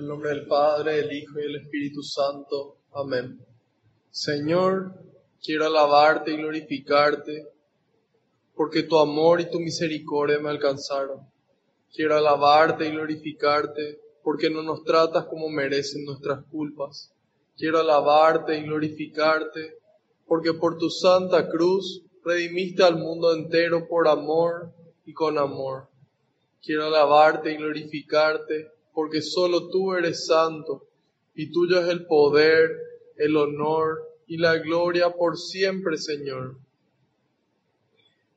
En el nombre del Padre, del Hijo y del Espíritu Santo. Amén. Señor, quiero alabarte y glorificarte, porque tu amor y tu misericordia me alcanzaron. Quiero alabarte y glorificarte, porque no nos tratas como merecen nuestras culpas. Quiero alabarte y glorificarte, porque por tu santa cruz redimiste al mundo entero por amor y con amor. Quiero alabarte y glorificarte, porque solo tú eres santo, y tuyo es el poder, el honor y la gloria por siempre, Señor.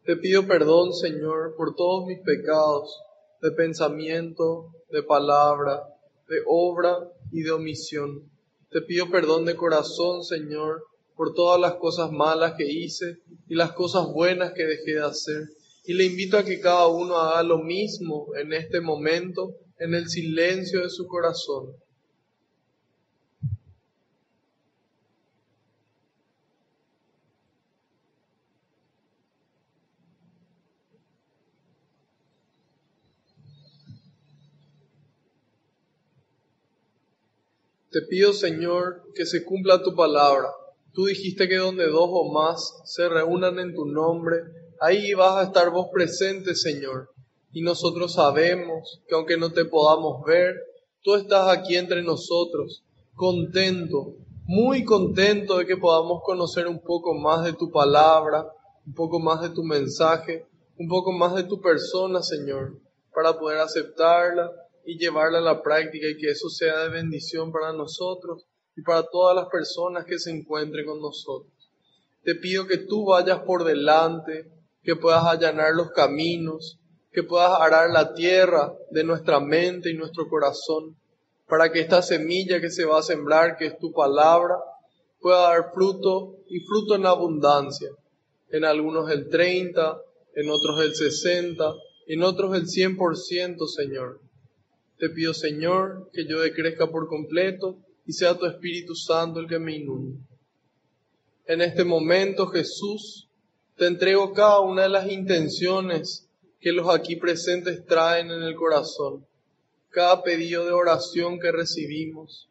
Te pido perdón, Señor, por todos mis pecados, de pensamiento, de palabra, de obra y de omisión. Te pido perdón de corazón, Señor, por todas las cosas malas que hice y las cosas buenas que dejé de hacer. Y le invito a que cada uno haga lo mismo en este momento en el silencio de su corazón. Te pido, Señor, que se cumpla tu palabra. Tú dijiste que donde dos o más se reúnan en tu nombre, ahí vas a estar vos presente, Señor. Y nosotros sabemos que aunque no te podamos ver, tú estás aquí entre nosotros, contento, muy contento de que podamos conocer un poco más de tu palabra, un poco más de tu mensaje, un poco más de tu persona, Señor, para poder aceptarla y llevarla a la práctica y que eso sea de bendición para nosotros y para todas las personas que se encuentren con nosotros. Te pido que tú vayas por delante, que puedas allanar los caminos, que puedas arar la tierra de nuestra mente y nuestro corazón, para que esta semilla que se va a sembrar, que es tu palabra, pueda dar fruto y fruto en abundancia. En algunos el 30, en otros el 60, en otros el 100%, Señor. Te pido, Señor, que yo decrezca por completo y sea tu Espíritu Santo el que me inunde. En este momento, Jesús, te entrego cada una de las intenciones que los aquí presentes traen en el corazón, cada pedido de oración que recibimos,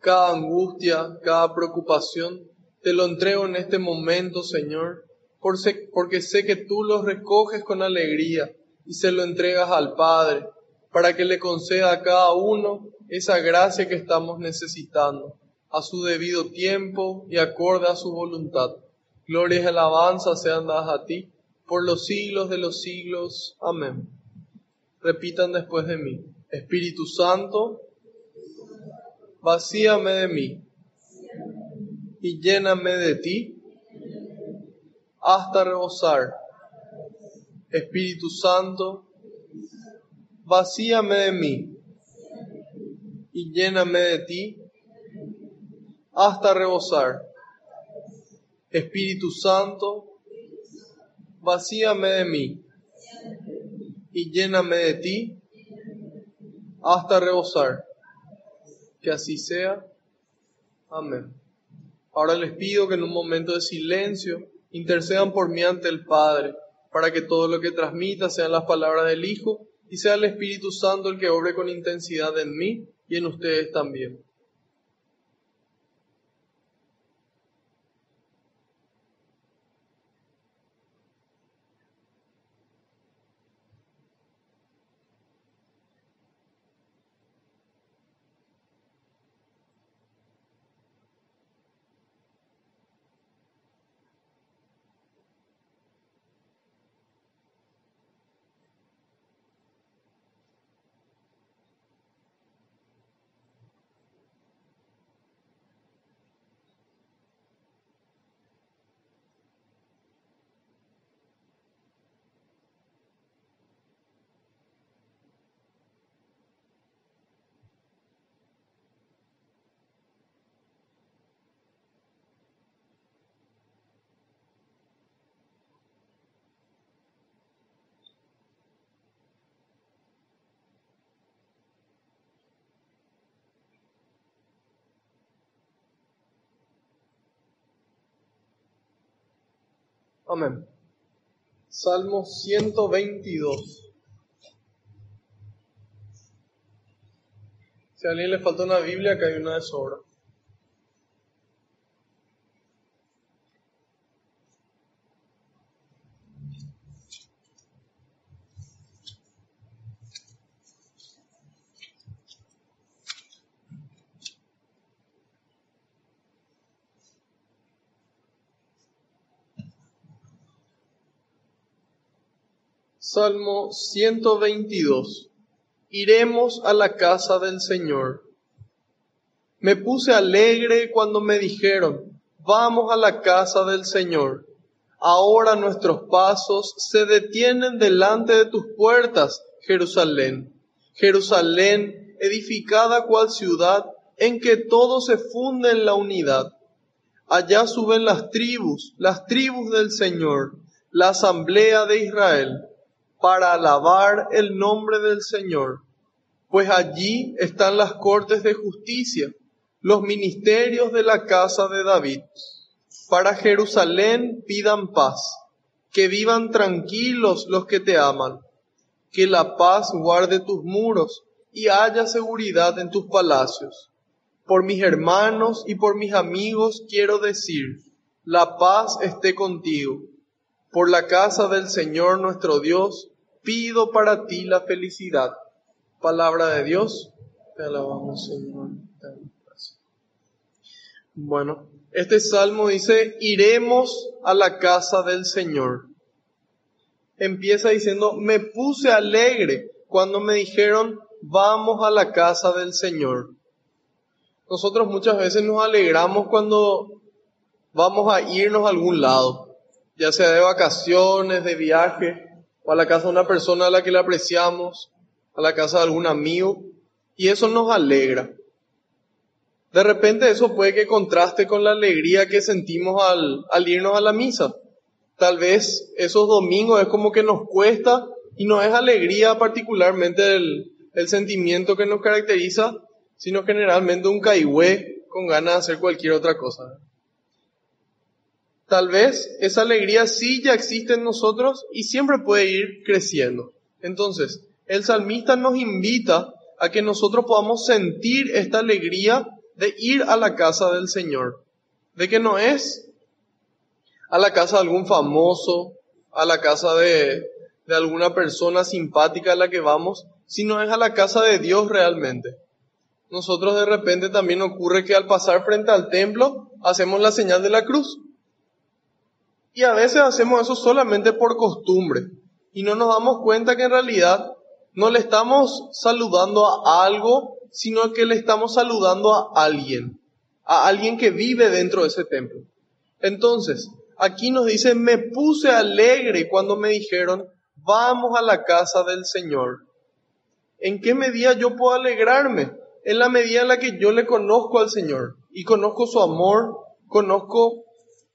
cada angustia, cada preocupación, te lo entrego en este momento, Señor, porque sé que tú los recoges con alegría y se lo entregas al Padre, para que le conceda a cada uno esa gracia que estamos necesitando, a su debido tiempo y acorde a su voluntad. Gloria y alabanza sean dadas a ti por los siglos de los siglos. Amén. Repitan después de mí. Espíritu Santo, vacíame de mí y lléname de ti hasta rebosar. Espíritu Santo, vacíame de mí y lléname de ti hasta rebosar. Espíritu Santo, vacíame de mí y lléname de ti hasta rebosar. Que así sea. Amén. Ahora les pido que en un momento de silencio intercedan por mí ante el Padre, para que todo lo que transmita sean las palabras del Hijo y sea el Espíritu Santo el que obre con intensidad en mí y en ustedes también. Amén. Salmo 122. Si a alguien le falta una Biblia, acá hay una de sobra. Salmo 122. Iremos a la casa del Señor. Me puse alegre cuando me dijeron, vamos a la casa del Señor. Ahora nuestros pasos se detienen delante de tus puertas, Jerusalén. Jerusalén, edificada cual ciudad en que todo se funde en la unidad. Allá suben las tribus, las tribus del Señor, la asamblea de Israel para alabar el nombre del Señor, pues allí están las cortes de justicia, los ministerios de la casa de David. Para Jerusalén pidan paz, que vivan tranquilos los que te aman, que la paz guarde tus muros y haya seguridad en tus palacios. Por mis hermanos y por mis amigos quiero decir, la paz esté contigo. Por la casa del Señor nuestro Dios, pido para ti la felicidad. Palabra de Dios, te alabamos Señor. Bueno, este salmo dice, iremos a la casa del Señor. Empieza diciendo, me puse alegre cuando me dijeron, vamos a la casa del Señor. Nosotros muchas veces nos alegramos cuando vamos a irnos a algún lado, ya sea de vacaciones, de viaje, o a la casa de una persona a la que le apreciamos, a la casa de algún amigo, y eso nos alegra. De repente eso puede que contraste con la alegría que sentimos al, al irnos a la misa. Tal vez esos domingos es como que nos cuesta y no es alegría particularmente el, el sentimiento que nos caracteriza, sino generalmente un caigüe con ganas de hacer cualquier otra cosa tal vez esa alegría sí ya existe en nosotros y siempre puede ir creciendo. Entonces, el salmista nos invita a que nosotros podamos sentir esta alegría de ir a la casa del Señor, de que no es a la casa de algún famoso, a la casa de, de alguna persona simpática a la que vamos, sino es a la casa de Dios realmente. Nosotros de repente también ocurre que al pasar frente al templo hacemos la señal de la cruz y a veces hacemos eso solamente por costumbre y no nos damos cuenta que en realidad no le estamos saludando a algo, sino que le estamos saludando a alguien, a alguien que vive dentro de ese templo. Entonces, aquí nos dice, me puse alegre cuando me dijeron, vamos a la casa del Señor. ¿En qué medida yo puedo alegrarme? En la medida en la que yo le conozco al Señor y conozco su amor, conozco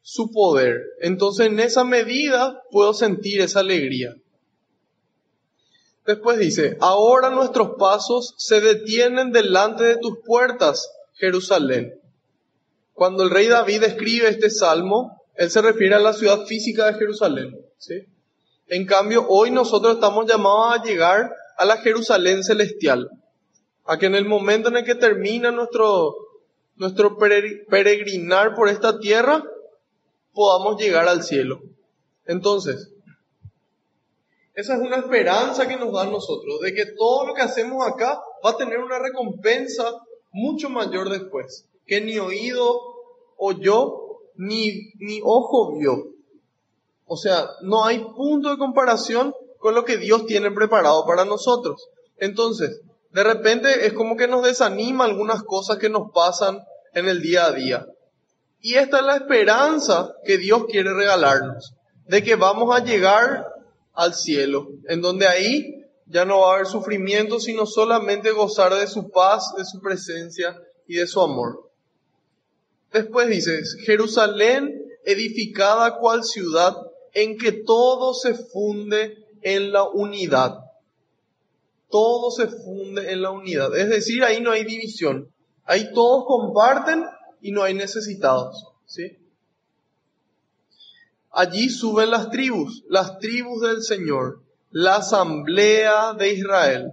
su poder. Entonces en esa medida puedo sentir esa alegría. Después dice, ahora nuestros pasos se detienen delante de tus puertas, Jerusalén. Cuando el rey David escribe este salmo, él se refiere a la ciudad física de Jerusalén. ¿sí? En cambio, hoy nosotros estamos llamados a llegar a la Jerusalén celestial. A que en el momento en el que termina nuestro, nuestro peregrinar por esta tierra, podamos llegar al cielo. Entonces, esa es una esperanza que nos da nosotros, de que todo lo que hacemos acá va a tener una recompensa mucho mayor después, que ni oído oyó, ni, ni ojo vio. O sea, no hay punto de comparación con lo que Dios tiene preparado para nosotros. Entonces, de repente es como que nos desanima algunas cosas que nos pasan en el día a día. Y esta es la esperanza que Dios quiere regalarnos, de que vamos a llegar al cielo, en donde ahí ya no va a haber sufrimiento, sino solamente gozar de su paz, de su presencia y de su amor. Después dices, Jerusalén edificada cual ciudad en que todo se funde en la unidad. Todo se funde en la unidad. Es decir, ahí no hay división. Ahí todos comparten y no hay necesitados. ¿sí? Allí suben las tribus, las tribus del Señor, la asamblea de Israel.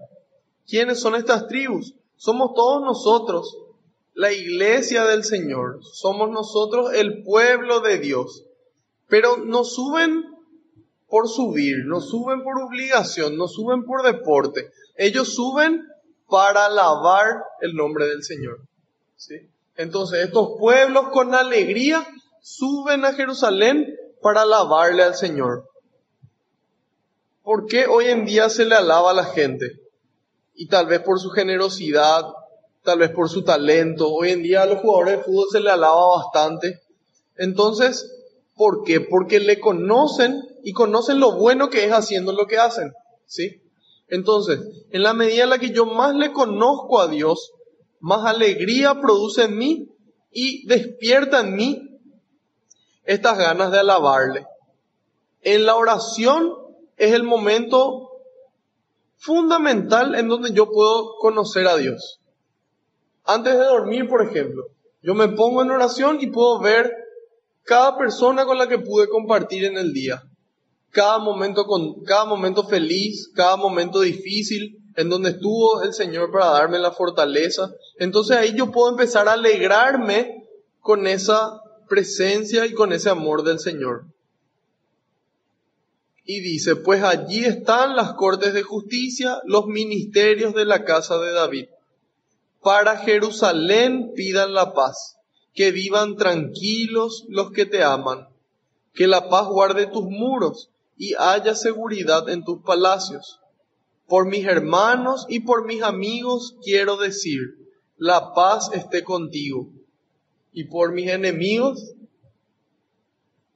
¿Quiénes son estas tribus? Somos todos nosotros, la iglesia del Señor. Somos nosotros el pueblo de Dios. Pero no suben por subir, no suben por obligación, no suben por deporte. Ellos suben para alabar el nombre del Señor. ¿Sí? Entonces estos pueblos con alegría suben a Jerusalén para alabarle al Señor. ¿Por qué hoy en día se le alaba a la gente? Y tal vez por su generosidad, tal vez por su talento. Hoy en día a los jugadores de fútbol se le alaba bastante. Entonces, ¿por qué? Porque le conocen y conocen lo bueno que es haciendo lo que hacen. ¿Sí? Entonces, en la medida en la que yo más le conozco a Dios, más alegría produce en mí y despierta en mí estas ganas de alabarle. En la oración es el momento fundamental en donde yo puedo conocer a Dios. Antes de dormir, por ejemplo, yo me pongo en oración y puedo ver cada persona con la que pude compartir en el día. Cada momento con, cada momento feliz, cada momento difícil, en donde estuvo el Señor para darme la fortaleza. Entonces ahí yo puedo empezar a alegrarme con esa presencia y con ese amor del Señor. Y dice, pues allí están las cortes de justicia, los ministerios de la casa de David. Para Jerusalén pidan la paz, que vivan tranquilos los que te aman, que la paz guarde tus muros y haya seguridad en tus palacios. Por mis hermanos y por mis amigos quiero decir, la paz esté contigo. Y por mis enemigos,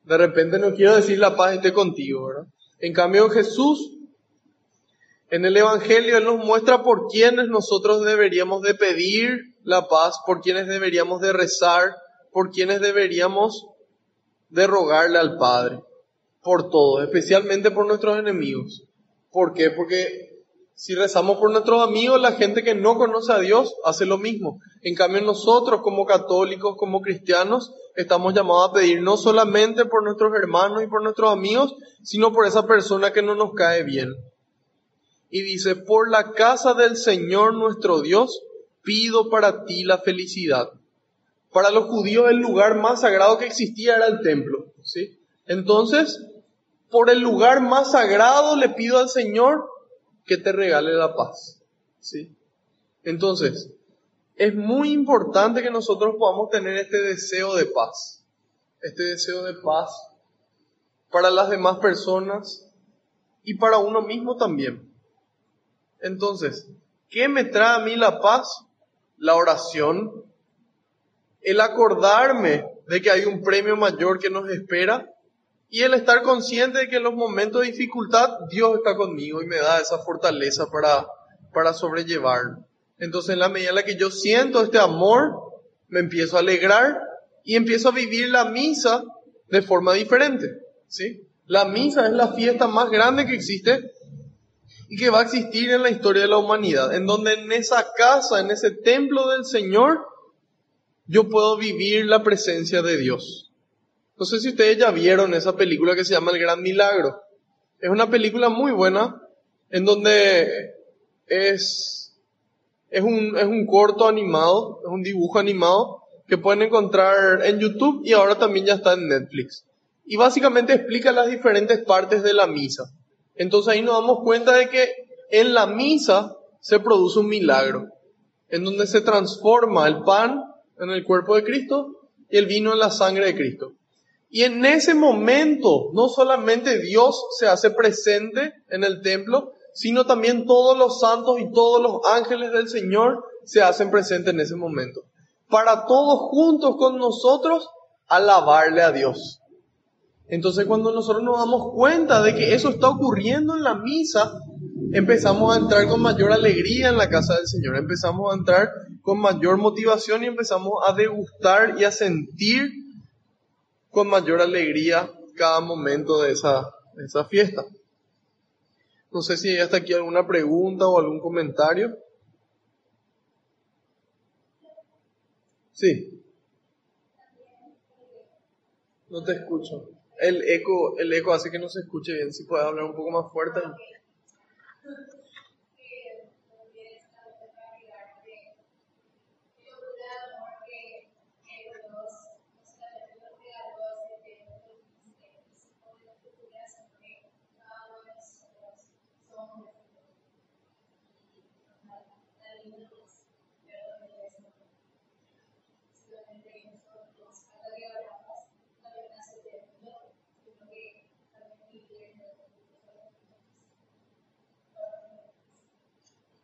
de repente no quiero decir la paz esté contigo, ¿verdad? En cambio Jesús en el Evangelio Él nos muestra por quienes nosotros deberíamos de pedir la paz, por quienes deberíamos de rezar, por quienes deberíamos de rogarle al Padre, por todos, especialmente por nuestros enemigos. ¿Por qué? Porque si rezamos por nuestros amigos, la gente que no conoce a Dios hace lo mismo. En cambio nosotros como católicos, como cristianos, estamos llamados a pedir no solamente por nuestros hermanos y por nuestros amigos, sino por esa persona que no nos cae bien y dice, por la casa del Señor nuestro Dios, pido para ti la felicidad. Para los judíos el lugar más sagrado que existía era el templo, ¿sí? Entonces, por el lugar más sagrado le pido al Señor que te regale la paz, ¿sí? Entonces, es muy importante que nosotros podamos tener este deseo de paz, este deseo de paz para las demás personas y para uno mismo también. Entonces, ¿qué me trae a mí la paz? La oración, el acordarme de que hay un premio mayor que nos espera y el estar consciente de que en los momentos de dificultad Dios está conmigo y me da esa fortaleza para, para sobrellevarlo. Entonces, en la medida en la que yo siento este amor, me empiezo a alegrar y empiezo a vivir la misa de forma diferente. ¿sí? La misa es la fiesta más grande que existe y que va a existir en la historia de la humanidad, en donde en esa casa, en ese templo del Señor, yo puedo vivir la presencia de Dios. No sé si ustedes ya vieron esa película que se llama El Gran Milagro. Es una película muy buena, en donde es, es, un, es un corto animado, es un dibujo animado que pueden encontrar en YouTube y ahora también ya está en Netflix. Y básicamente explica las diferentes partes de la misa. Entonces ahí nos damos cuenta de que en la misa se produce un milagro, en donde se transforma el pan en el cuerpo de Cristo y el vino en la sangre de Cristo. Y en ese momento no solamente Dios se hace presente en el templo, sino también todos los santos y todos los ángeles del Señor se hacen presentes en ese momento. Para todos juntos con nosotros alabarle a Dios. Entonces cuando nosotros nos damos cuenta de que eso está ocurriendo en la misa, empezamos a entrar con mayor alegría en la casa del Señor, empezamos a entrar con mayor motivación y empezamos a degustar y a sentir con mayor alegría cada momento de esa, de esa fiesta. No sé si hay hasta aquí alguna pregunta o algún comentario. Sí. No te escucho. El eco, el eco hace que no se escuche bien. Si puedes hablar un poco más fuerte.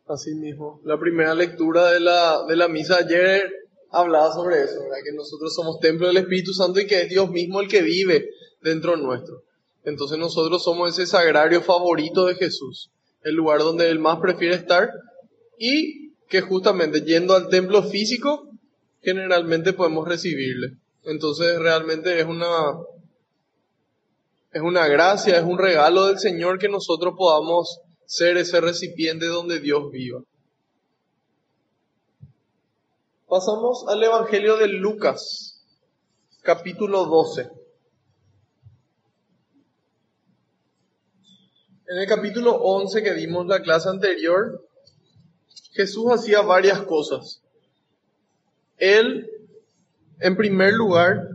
Así mismo. La primera lectura de la, de la misa ayer hablaba sobre eso, que nosotros somos templo del Espíritu Santo y que es Dios mismo el que vive dentro nuestro. Entonces nosotros somos ese sagrario favorito de Jesús, el lugar donde Él más prefiere estar y que justamente yendo al templo físico, generalmente podemos recibirle. Entonces realmente es una, es una gracia, es un regalo del Señor que nosotros podamos ser ese recipiente donde Dios viva. Pasamos al Evangelio de Lucas, capítulo 12. En el capítulo 11 que vimos la clase anterior, Jesús hacía varias cosas. Él, en primer lugar,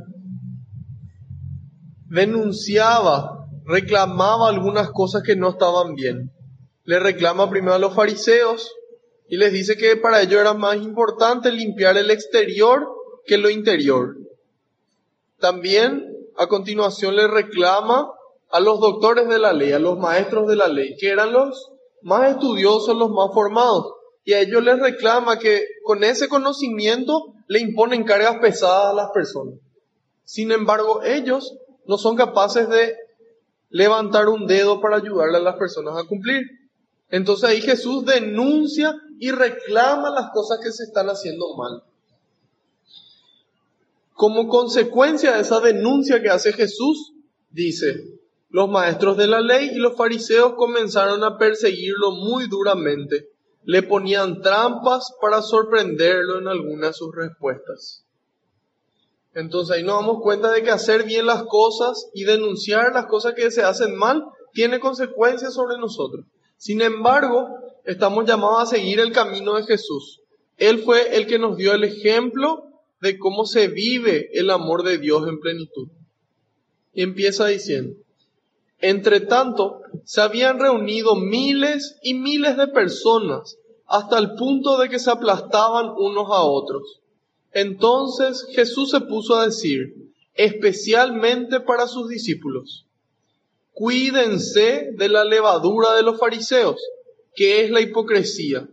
denunciaba, reclamaba algunas cosas que no estaban bien le reclama primero a los fariseos y les dice que para ellos era más importante limpiar el exterior que lo interior. También a continuación le reclama a los doctores de la ley, a los maestros de la ley, que eran los más estudiosos, los más formados. Y a ellos les reclama que con ese conocimiento le imponen cargas pesadas a las personas. Sin embargo, ellos no son capaces de levantar un dedo para ayudarle a las personas a cumplir. Entonces ahí Jesús denuncia y reclama las cosas que se están haciendo mal. Como consecuencia de esa denuncia que hace Jesús, dice, los maestros de la ley y los fariseos comenzaron a perseguirlo muy duramente. Le ponían trampas para sorprenderlo en algunas de sus respuestas. Entonces ahí nos damos cuenta de que hacer bien las cosas y denunciar las cosas que se hacen mal tiene consecuencias sobre nosotros. Sin embargo, estamos llamados a seguir el camino de Jesús. Él fue el que nos dio el ejemplo de cómo se vive el amor de Dios en plenitud. Y empieza diciendo, entre tanto, se habían reunido miles y miles de personas hasta el punto de que se aplastaban unos a otros. Entonces Jesús se puso a decir, especialmente para sus discípulos, Cuídense de la levadura de los fariseos, que es la hipocresía.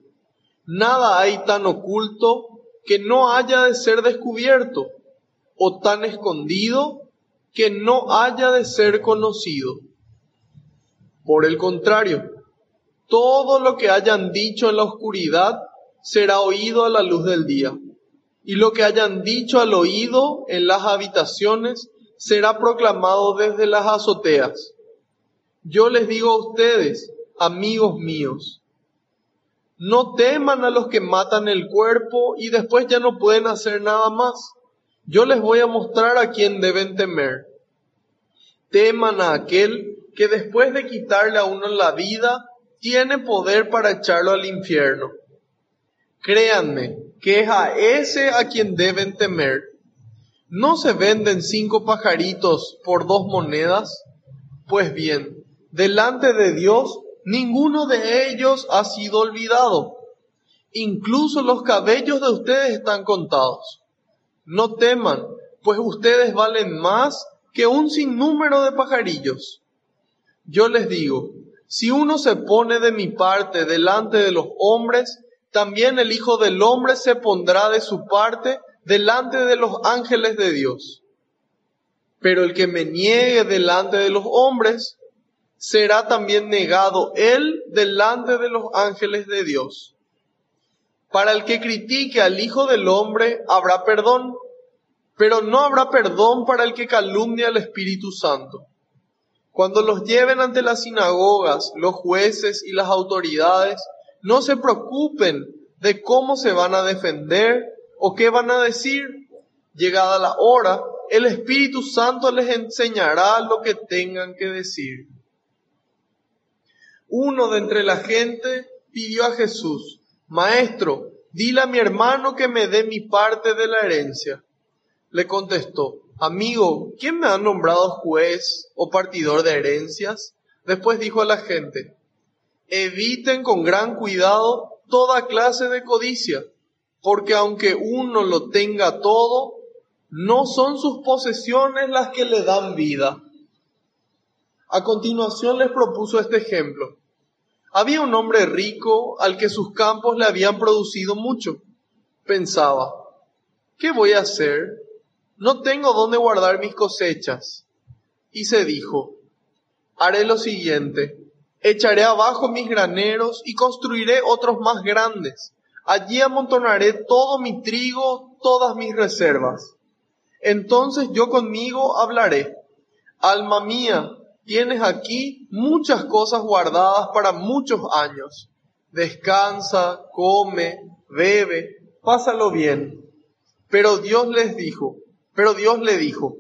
Nada hay tan oculto que no haya de ser descubierto, o tan escondido que no haya de ser conocido. Por el contrario, todo lo que hayan dicho en la oscuridad será oído a la luz del día, y lo que hayan dicho al oído en las habitaciones será proclamado desde las azoteas. Yo les digo a ustedes, amigos míos, no teman a los que matan el cuerpo y después ya no pueden hacer nada más. Yo les voy a mostrar a quién deben temer. Teman a aquel que después de quitarle a uno la vida, tiene poder para echarlo al infierno. Créanme que es a ese a quien deben temer. ¿No se venden cinco pajaritos por dos monedas? Pues bien, delante de Dios, ninguno de ellos ha sido olvidado. Incluso los cabellos de ustedes están contados. No teman, pues ustedes valen más que un sinnúmero de pajarillos. Yo les digo, si uno se pone de mi parte delante de los hombres, también el Hijo del Hombre se pondrá de su parte delante de los ángeles de Dios. Pero el que me niegue delante de los hombres, será también negado él delante de los ángeles de Dios. Para el que critique al Hijo del Hombre habrá perdón, pero no habrá perdón para el que calumnia al Espíritu Santo. Cuando los lleven ante las sinagogas, los jueces y las autoridades, no se preocupen de cómo se van a defender o qué van a decir. Llegada la hora, el Espíritu Santo les enseñará lo que tengan que decir. Uno de entre la gente pidió a Jesús, Maestro, dile a mi hermano que me dé mi parte de la herencia. Le contestó, Amigo, ¿quién me ha nombrado juez o partidor de herencias? Después dijo a la gente, eviten con gran cuidado toda clase de codicia, porque aunque uno lo tenga todo, no son sus posesiones las que le dan vida. A continuación les propuso este ejemplo. Había un hombre rico al que sus campos le habían producido mucho. Pensaba, ¿qué voy a hacer? No tengo dónde guardar mis cosechas. Y se dijo, haré lo siguiente, echaré abajo mis graneros y construiré otros más grandes. Allí amontonaré todo mi trigo, todas mis reservas. Entonces yo conmigo hablaré. Alma mía, tienes aquí muchas cosas guardadas para muchos años. Descansa, come, bebe, pásalo bien. Pero Dios les dijo, pero Dios le dijo,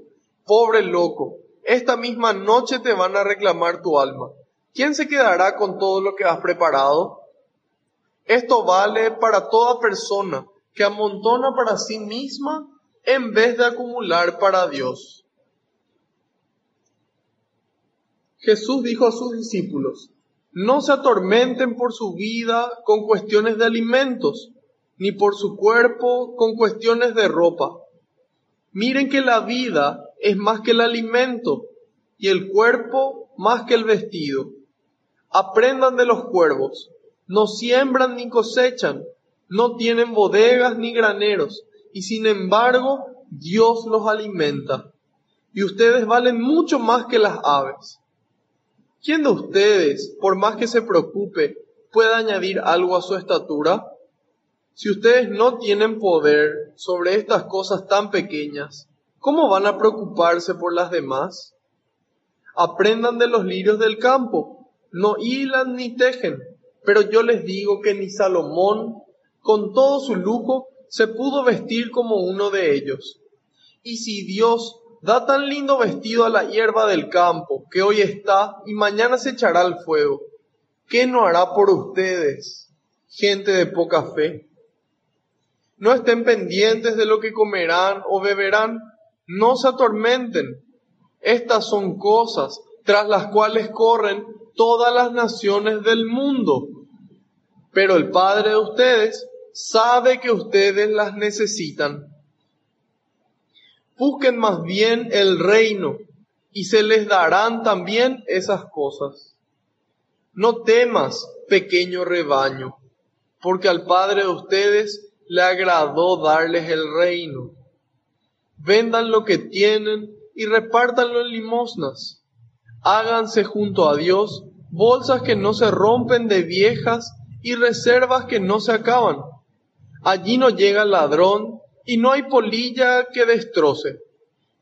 pobre loco, esta misma noche te van a reclamar tu alma. ¿Quién se quedará con todo lo que has preparado? Esto vale para toda persona que amontona para sí misma en vez de acumular para Dios. Jesús dijo a sus discípulos, no se atormenten por su vida con cuestiones de alimentos, ni por su cuerpo con cuestiones de ropa. Miren que la vida es más que el alimento y el cuerpo más que el vestido. Aprendan de los cuervos, no siembran ni cosechan, no tienen bodegas ni graneros, y sin embargo Dios los alimenta. Y ustedes valen mucho más que las aves. ¿Quién de ustedes, por más que se preocupe, puede añadir algo a su estatura? Si ustedes no tienen poder sobre estas cosas tan pequeñas, ¿cómo van a preocuparse por las demás? Aprendan de los lirios del campo, no hilan ni tejen, pero yo les digo que ni Salomón, con todo su lujo, se pudo vestir como uno de ellos. Y si Dios da tan lindo vestido a la hierba del campo, que hoy está y mañana se echará al fuego, ¿qué no hará por ustedes, gente de poca fe? No estén pendientes de lo que comerán o beberán, no se atormenten. Estas son cosas tras las cuales corren todas las naciones del mundo. Pero el Padre de ustedes sabe que ustedes las necesitan. Busquen más bien el reino y se les darán también esas cosas. No temas, pequeño rebaño, porque al Padre de ustedes le agradó darles el reino. Vendan lo que tienen y repártanlo en limosnas. Háganse junto a Dios bolsas que no se rompen de viejas y reservas que no se acaban Allí no llega el ladrón y no hay polilla que destroce,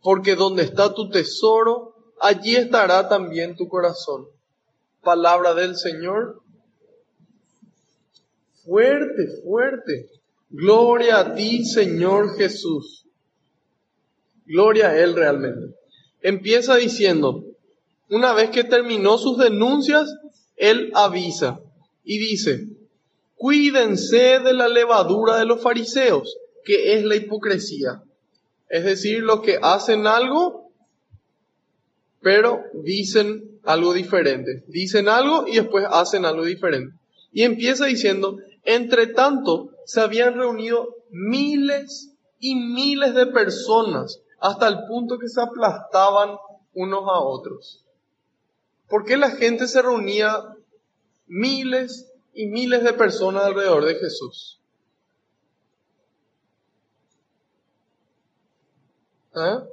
porque donde está tu tesoro, allí estará también tu corazón. Palabra del Señor. Fuerte, fuerte. Gloria a ti, Señor Jesús. Gloria a Él realmente. Empieza diciendo, una vez que terminó sus denuncias, Él avisa y dice, Cuídense de la levadura de los fariseos, que es la hipocresía. Es decir, los que hacen algo, pero dicen algo diferente. Dicen algo y después hacen algo diferente. Y empieza diciendo, entre tanto, se habían reunido miles y miles de personas hasta el punto que se aplastaban unos a otros. ¿Por qué la gente se reunía miles y miles de personas alrededor de Jesús. ¿Ah?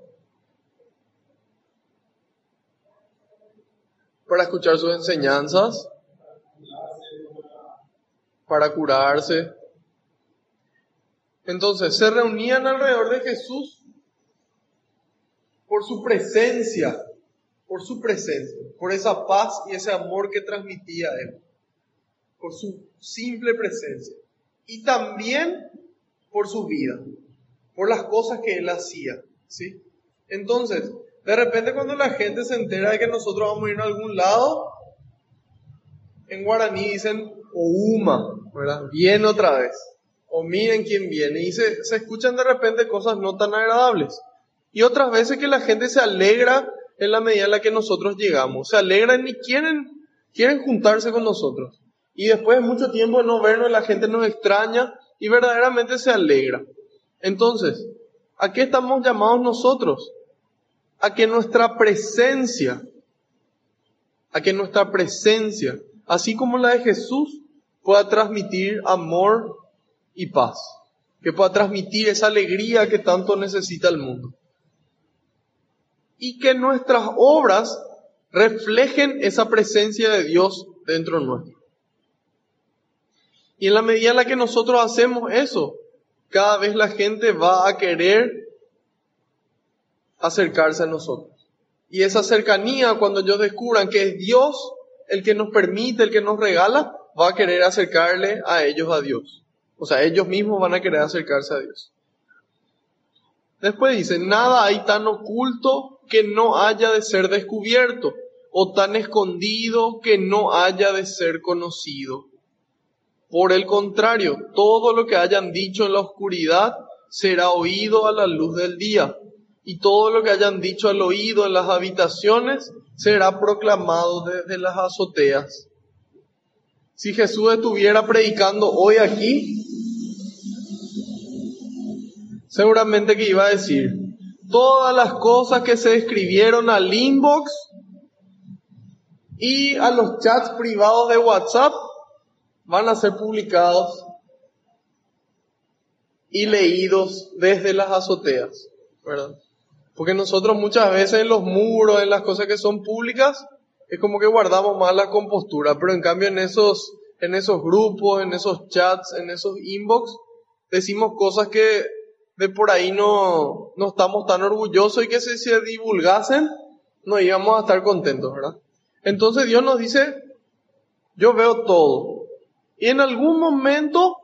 Para escuchar sus enseñanzas, para curarse. Entonces, se reunían alrededor de Jesús por su presencia, por su presencia, por esa paz y ese amor que transmitía Él por su simple presencia y también por su vida, por las cosas que él hacía, ¿sí? Entonces, de repente cuando la gente se entera de que nosotros vamos a ir a algún lado, en guaraní dicen Ouma, ¿verdad? Viene otra vez. O miren quién viene. Y se, se escuchan de repente cosas no tan agradables. Y otras veces que la gente se alegra en la medida en la que nosotros llegamos. Se alegran y quieren, quieren juntarse con nosotros. Y después de mucho tiempo de no vernos, la gente nos extraña y verdaderamente se alegra. Entonces, ¿a qué estamos llamados nosotros? A que nuestra presencia, a que nuestra presencia, así como la de Jesús, pueda transmitir amor y paz, que pueda transmitir esa alegría que tanto necesita el mundo. Y que nuestras obras reflejen esa presencia de Dios dentro nuestro. Y en la medida en la que nosotros hacemos eso, cada vez la gente va a querer acercarse a nosotros. Y esa cercanía, cuando ellos descubran que es Dios el que nos permite, el que nos regala, va a querer acercarle a ellos a Dios. O sea, ellos mismos van a querer acercarse a Dios. Después dice, nada hay tan oculto que no haya de ser descubierto, o tan escondido que no haya de ser conocido. Por el contrario, todo lo que hayan dicho en la oscuridad será oído a la luz del día, y todo lo que hayan dicho al oído en las habitaciones será proclamado desde las azoteas. Si Jesús estuviera predicando hoy aquí, seguramente que iba a decir, todas las cosas que se escribieron al inbox y a los chats privados de WhatsApp van a ser publicados y leídos desde las azoteas, ¿verdad? Porque nosotros muchas veces en los muros, en las cosas que son públicas, es como que guardamos más la compostura, pero en cambio en esos, en esos grupos, en esos chats, en esos inbox, decimos cosas que de por ahí no, no estamos tan orgullosos y que si se divulgasen, no íbamos a estar contentos, ¿verdad? Entonces Dios nos dice, yo veo todo, y en algún momento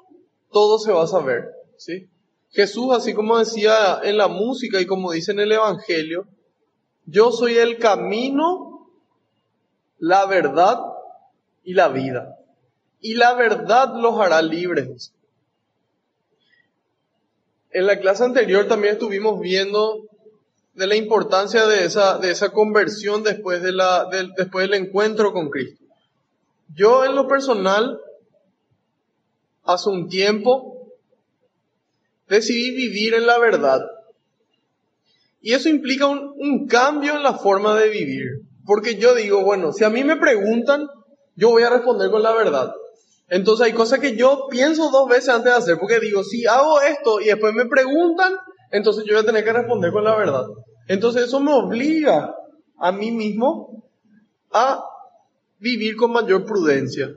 todo se va a saber, ¿sí? Jesús, así como decía en la música y como dice en el Evangelio, yo soy el camino, la verdad y la vida. Y la verdad los hará libres. En la clase anterior también estuvimos viendo de la importancia de esa, de esa conversión después, de la, después del encuentro con Cristo. Yo en lo personal hace un tiempo, decidí vivir en la verdad. Y eso implica un, cambio en la forma de vivir. Porque yo digo, bueno, si a mí me preguntan, yo voy a responder con la verdad. Entonces hay cosas que yo pienso dos veces antes de hacer, porque digo, si hago esto y después me preguntan, entonces yo voy a tener que responder con la verdad. Entonces eso me obliga a mí mismo a vivir con mayor prudencia.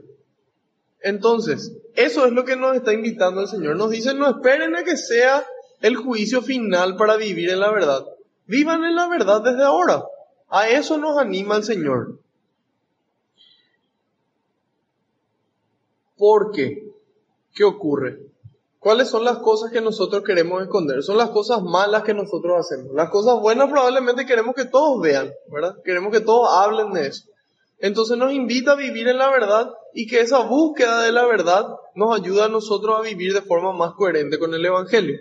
Entonces, eso es lo que nos está invitando el Señor. Nos dice, no esperen a que sea el juicio final para vivir en la verdad. Vivan en la verdad desde ahora. A eso nos anima el Señor. ¿Por qué? ¿Qué ocurre? ¿Cuáles son las cosas que nosotros queremos esconder? Son las cosas malas que nosotros hacemos. Las cosas buenas probablemente queremos que todos vean, ¿verdad? Queremos que todos hablen de eso. Entonces nos invita a vivir en la verdad y que esa búsqueda de la verdad nos ayuda a nosotros a vivir de forma más coherente con el Evangelio.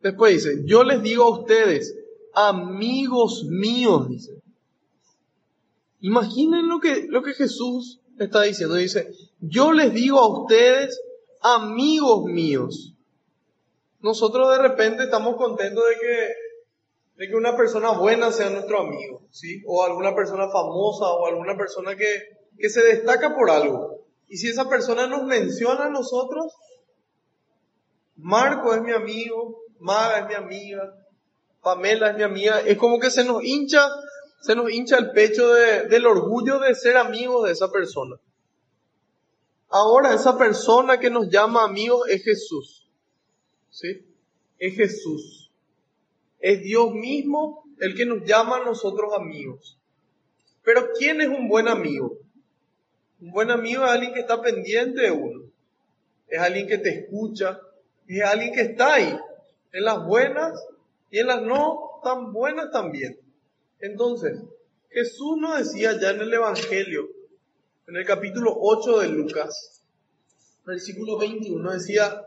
Después dice, yo les digo a ustedes, amigos míos, dice. Imaginen lo que, lo que Jesús está diciendo. Dice, yo les digo a ustedes, amigos míos. Nosotros de repente estamos contentos de que de que una persona buena sea nuestro amigo, ¿sí? O alguna persona famosa o alguna persona que, que se destaca por algo. Y si esa persona nos menciona a nosotros, Marco es mi amigo, Maga es mi amiga, Pamela es mi amiga, es como que se nos hincha, se nos hincha el pecho de, del orgullo de ser amigos de esa persona. Ahora esa persona que nos llama amigos es Jesús. ¿Sí? Es Jesús. Es Dios mismo el que nos llama a nosotros amigos. Pero ¿quién es un buen amigo? Un buen amigo es alguien que está pendiente de uno. Es alguien que te escucha. Es alguien que está ahí. En las buenas y en las no tan buenas también. Entonces, Jesús nos decía ya en el Evangelio, en el capítulo 8 de Lucas, versículo 21, decía,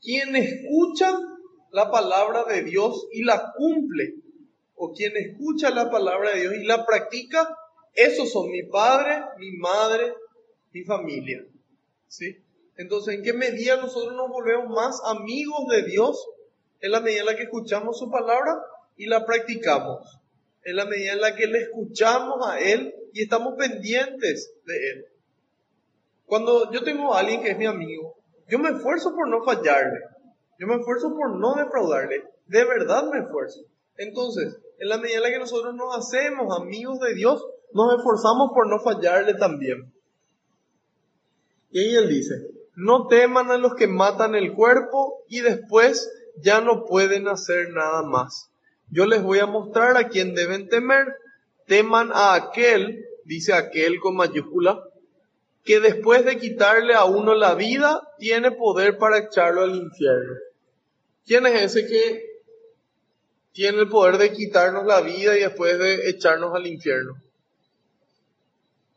quien escucha la palabra de Dios y la cumple, o quien escucha la palabra de Dios y la practica, esos son mi padre, mi madre, mi familia. ¿Sí? Entonces, ¿en qué medida nosotros nos volvemos más amigos de Dios? En la medida en la que escuchamos su palabra y la practicamos. En la medida en la que le escuchamos a Él y estamos pendientes de Él. Cuando yo tengo a alguien que es mi amigo, yo me esfuerzo por no fallarle. Yo me esfuerzo por no defraudarle. De verdad me esfuerzo. Entonces, en la medida en la que nosotros nos hacemos amigos de Dios, nos esforzamos por no fallarle también. Y él dice, no teman a los que matan el cuerpo y después ya no pueden hacer nada más. Yo les voy a mostrar a quién deben temer. Teman a aquel, dice aquel con mayúscula, que después de quitarle a uno la vida, tiene poder para echarlo al infierno. ¿Quién es ese que tiene el poder de quitarnos la vida y después de echarnos al infierno?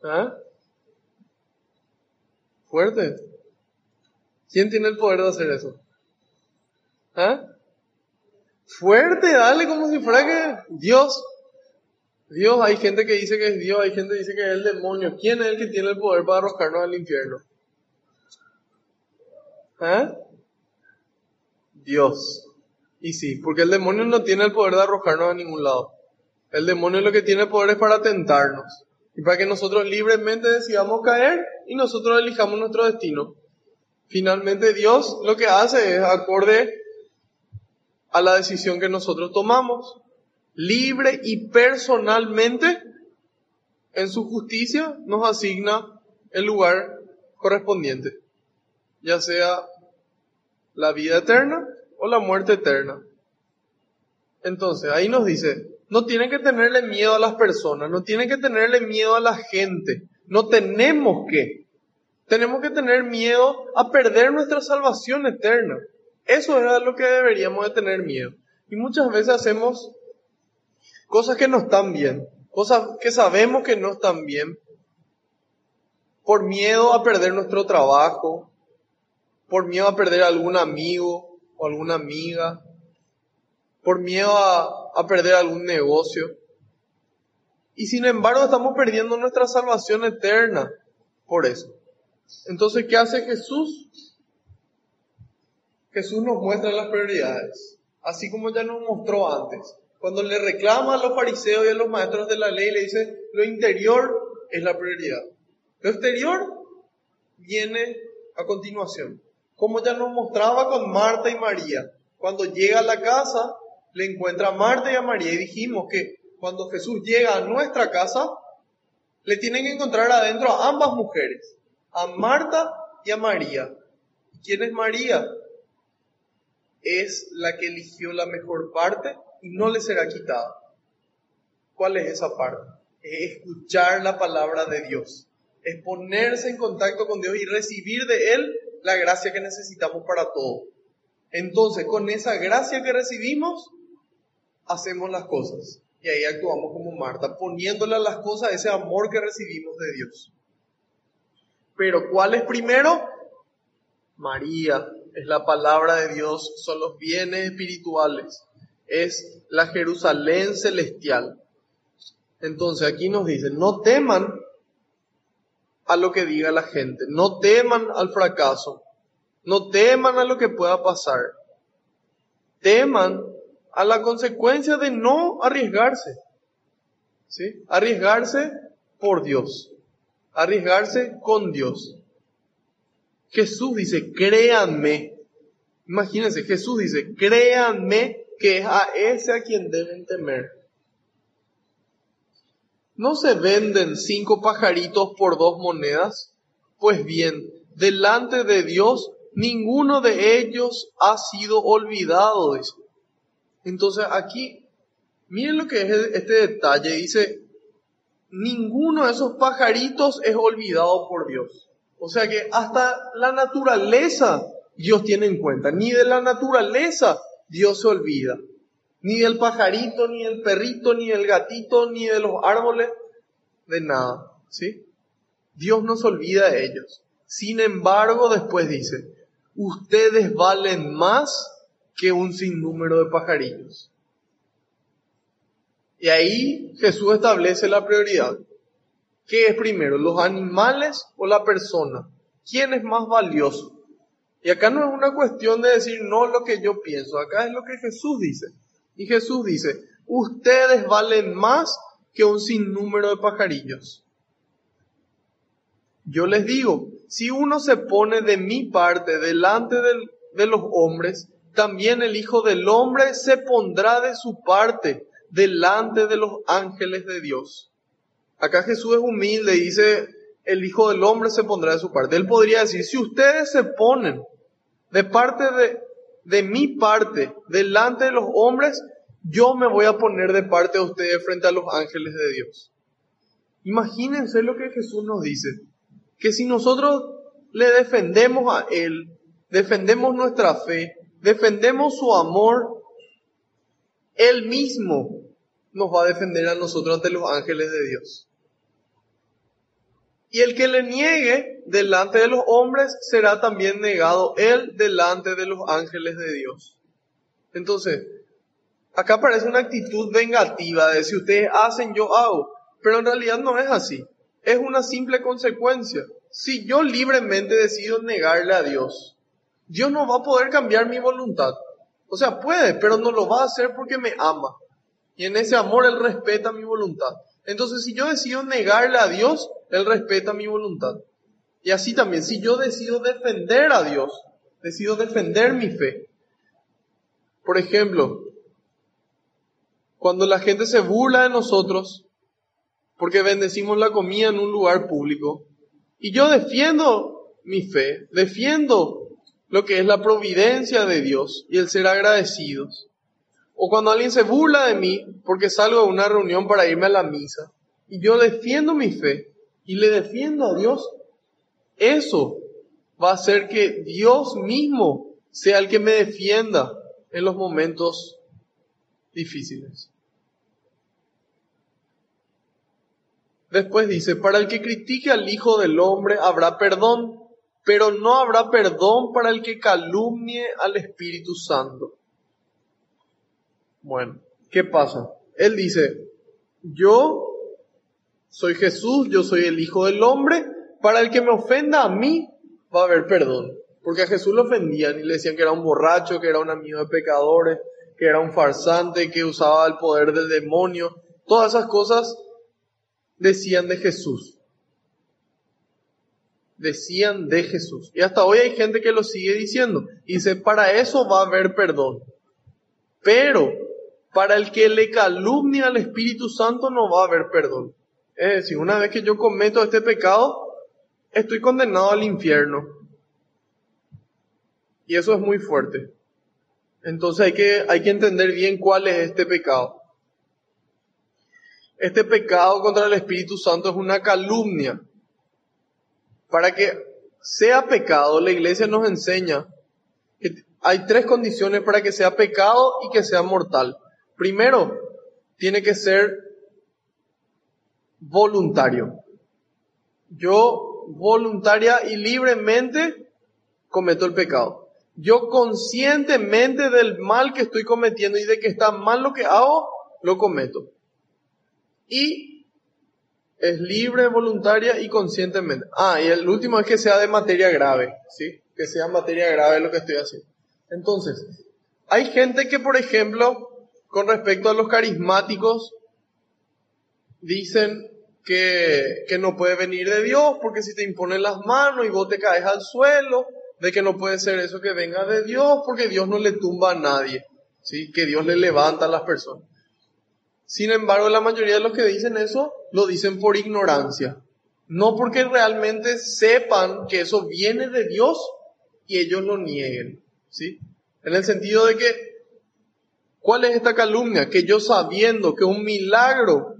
¿Ah? Fuerte. ¿Quién tiene el poder de hacer eso? ¿Ah? Fuerte, dale como si fuera que Dios. Dios, hay gente que dice que es Dios, hay gente que dice que es el demonio. ¿Quién es el que tiene el poder para arrojarnos al infierno? ¿Ah? Dios. Y sí, porque el demonio no tiene el poder de arrojarnos a ningún lado. El demonio lo que tiene el poder es para tentarnos. Y para que nosotros libremente decidamos caer y nosotros elijamos nuestro destino. Finalmente Dios lo que hace es acorde a la decisión que nosotros tomamos, libre y personalmente, en su justicia nos asigna el lugar correspondiente, ya sea la vida eterna o la muerte eterna. Entonces, ahí nos dice, no tienen que tenerle miedo a las personas, no tienen que tenerle miedo a la gente, no tenemos que. Tenemos que tener miedo a perder nuestra salvación eterna. Eso es a lo que deberíamos de tener miedo. Y muchas veces hacemos cosas que no están bien, cosas que sabemos que no están bien, por miedo a perder nuestro trabajo, por miedo a perder algún amigo o alguna amiga, por miedo a, perder algún negocio. Y sin embargo estamos perdiendo nuestra salvación eterna por eso. Entonces, ¿qué hace Jesús? Jesús nos muestra las prioridades, así como ya nos mostró antes. Cuando le reclama a los fariseos y a los maestros de la ley, le dice, lo interior es la prioridad. Lo exterior viene a continuación. Como ya nos mostraba con Marta y María. Cuando llega a la casa, le encuentra a Marta y a María y dijimos que cuando Jesús llega a nuestra casa, le tienen que encontrar adentro a ambas mujeres, a Marta y a María. ¿Quién es María? Es la que eligió la mejor parte y no le será quitada. ¿Cuál es esa parte? Es escuchar la palabra de Dios, es ponerse en contacto con Dios y recibir de Él la gracia que necesitamos para todo. Entonces, con esa gracia que recibimos, hacemos las cosas. Y ahí actuamos como Marta, poniéndole a las cosas ese amor que recibimos de Dios. Pero ¿cuál es primero? María, es la palabra de Dios, son los bienes espirituales, es la Jerusalén celestial. Entonces aquí nos dice, no teman a lo que diga la gente, no teman al fracaso, no teman a lo que pueda pasar, teman a la consecuencia de no arriesgarse. ¿Sí? Arriesgarse por Dios. Arriesgarse con Dios. Jesús dice, créanme. Imagínense, Jesús dice, créanme que es a ese a quien deben temer. ¿No se venden cinco pajaritos por dos monedas? Pues bien, delante de Dios, ninguno de ellos ha sido olvidado. Entonces aquí, miren lo que es este detalle. Dice, ninguno de esos pajaritos es olvidado por Dios. O sea que hasta la naturaleza Dios tiene en cuenta. Ni de la naturaleza Dios se olvida. Ni del pajarito, ni del perrito, ni del gatito, ni de los árboles, de nada, ¿sí? Dios no se olvida de ellos. Sin embargo, después dice, ustedes valen más que un sinnúmero de pajarillos. Y ahí Jesús establece la prioridad. ¿Qué es primero, los animales o la persona? ¿Quién es más valioso? Y acá no es una cuestión de decir no lo que yo pienso, acá es lo que Jesús dice. Y Jesús dice, ustedes valen más que un sinnúmero de pajarillos. Yo les digo, si uno se pone de mi parte delante de los hombres, también el Hijo del Hombre se pondrá de su parte delante de los ángeles de Dios. Acá Jesús es humilde y dice, el Hijo del Hombre se pondrá de su parte. Él podría decir, si ustedes se ponen de parte de, de mi parte delante de los hombres, yo me voy a poner de parte de ustedes frente a los ángeles de Dios. Imagínense lo que Jesús nos dice, que si nosotros le defendemos a Él, defendemos nuestra fe, defendemos su amor, Él mismo nos va a defender a nosotros ante los ángeles de Dios. Y el que le niegue delante de los hombres será también negado él delante de los ángeles de Dios. Entonces, acá parece una actitud vengativa de si ustedes hacen, yo hago. Pero en realidad no es así. Es una simple consecuencia. Si yo libremente decido negarle a Dios, Dios no va a poder cambiar mi voluntad. O sea, puede, pero no lo va a hacer porque me ama. Y en ese amor Él respeta mi voluntad. Entonces, si yo decido negarle a Dios, Él respeta mi voluntad. Y así también, si yo decido defender a Dios, decido defender mi fe. Por ejemplo, cuando la gente se burla de nosotros porque bendecimos la comida en un lugar público, y yo defiendo mi fe, defiendo lo que es la providencia de Dios y el ser agradecidos, o cuando alguien se burla de mí porque salgo de una reunión para irme a la misa y yo defiendo mi fe y le defiendo a Dios, eso va a hacer que Dios mismo sea el que me defienda en los momentos difíciles. Después dice, para el que critique al Hijo del Hombre habrá perdón, pero no habrá perdón para el que calumnie al Espíritu Santo. Bueno, ¿qué pasa? Él dice, yo soy Jesús, yo soy el Hijo del Hombre, para el que me ofenda a mí va a haber perdón. Porque a Jesús lo ofendían y le decían que era un borracho, que era un amigo de pecadores, que era un farsante, que usaba el poder del demonio. Todas esas cosas decían de Jesús. Decían de Jesús. Y hasta hoy hay gente que lo sigue diciendo. Y dice, para eso va a haber perdón. Pero para el que le calumnia al Espíritu Santo no va a haber perdón. Es decir, una vez que yo cometo este pecado, estoy condenado al infierno. Y eso es muy fuerte. Entonces hay que, hay que entender bien cuál es este pecado. Este pecado contra el Espíritu Santo es una calumnia. Para que sea pecado, la iglesia nos enseña que hay tres condiciones para que sea pecado y que sea mortal. Primero, tiene que ser voluntario. Yo voluntaria y libremente cometo el pecado. Yo conscientemente del mal que estoy cometiendo y de que está mal lo que hago, lo cometo. Y es libre, voluntaria y conscientemente. Ah, y el último es que sea de materia grave, ¿sí? Que sea materia grave lo que estoy haciendo. Entonces, hay gente que, por ejemplo, con respecto a los carismáticos, dicen que, que, no puede venir de Dios porque si te imponen las manos y vos te caes al suelo, de que no puede ser eso que venga de Dios porque Dios no le tumba a nadie, ¿sí? que Dios le levanta a las personas. Sin embargo, la mayoría de los que dicen eso lo dicen por ignorancia, no porque realmente sepan que eso viene de Dios y ellos lo nieguen, ¿sí? En el sentido de que ¿Cuál es esta calumnia? Que yo sabiendo que un milagro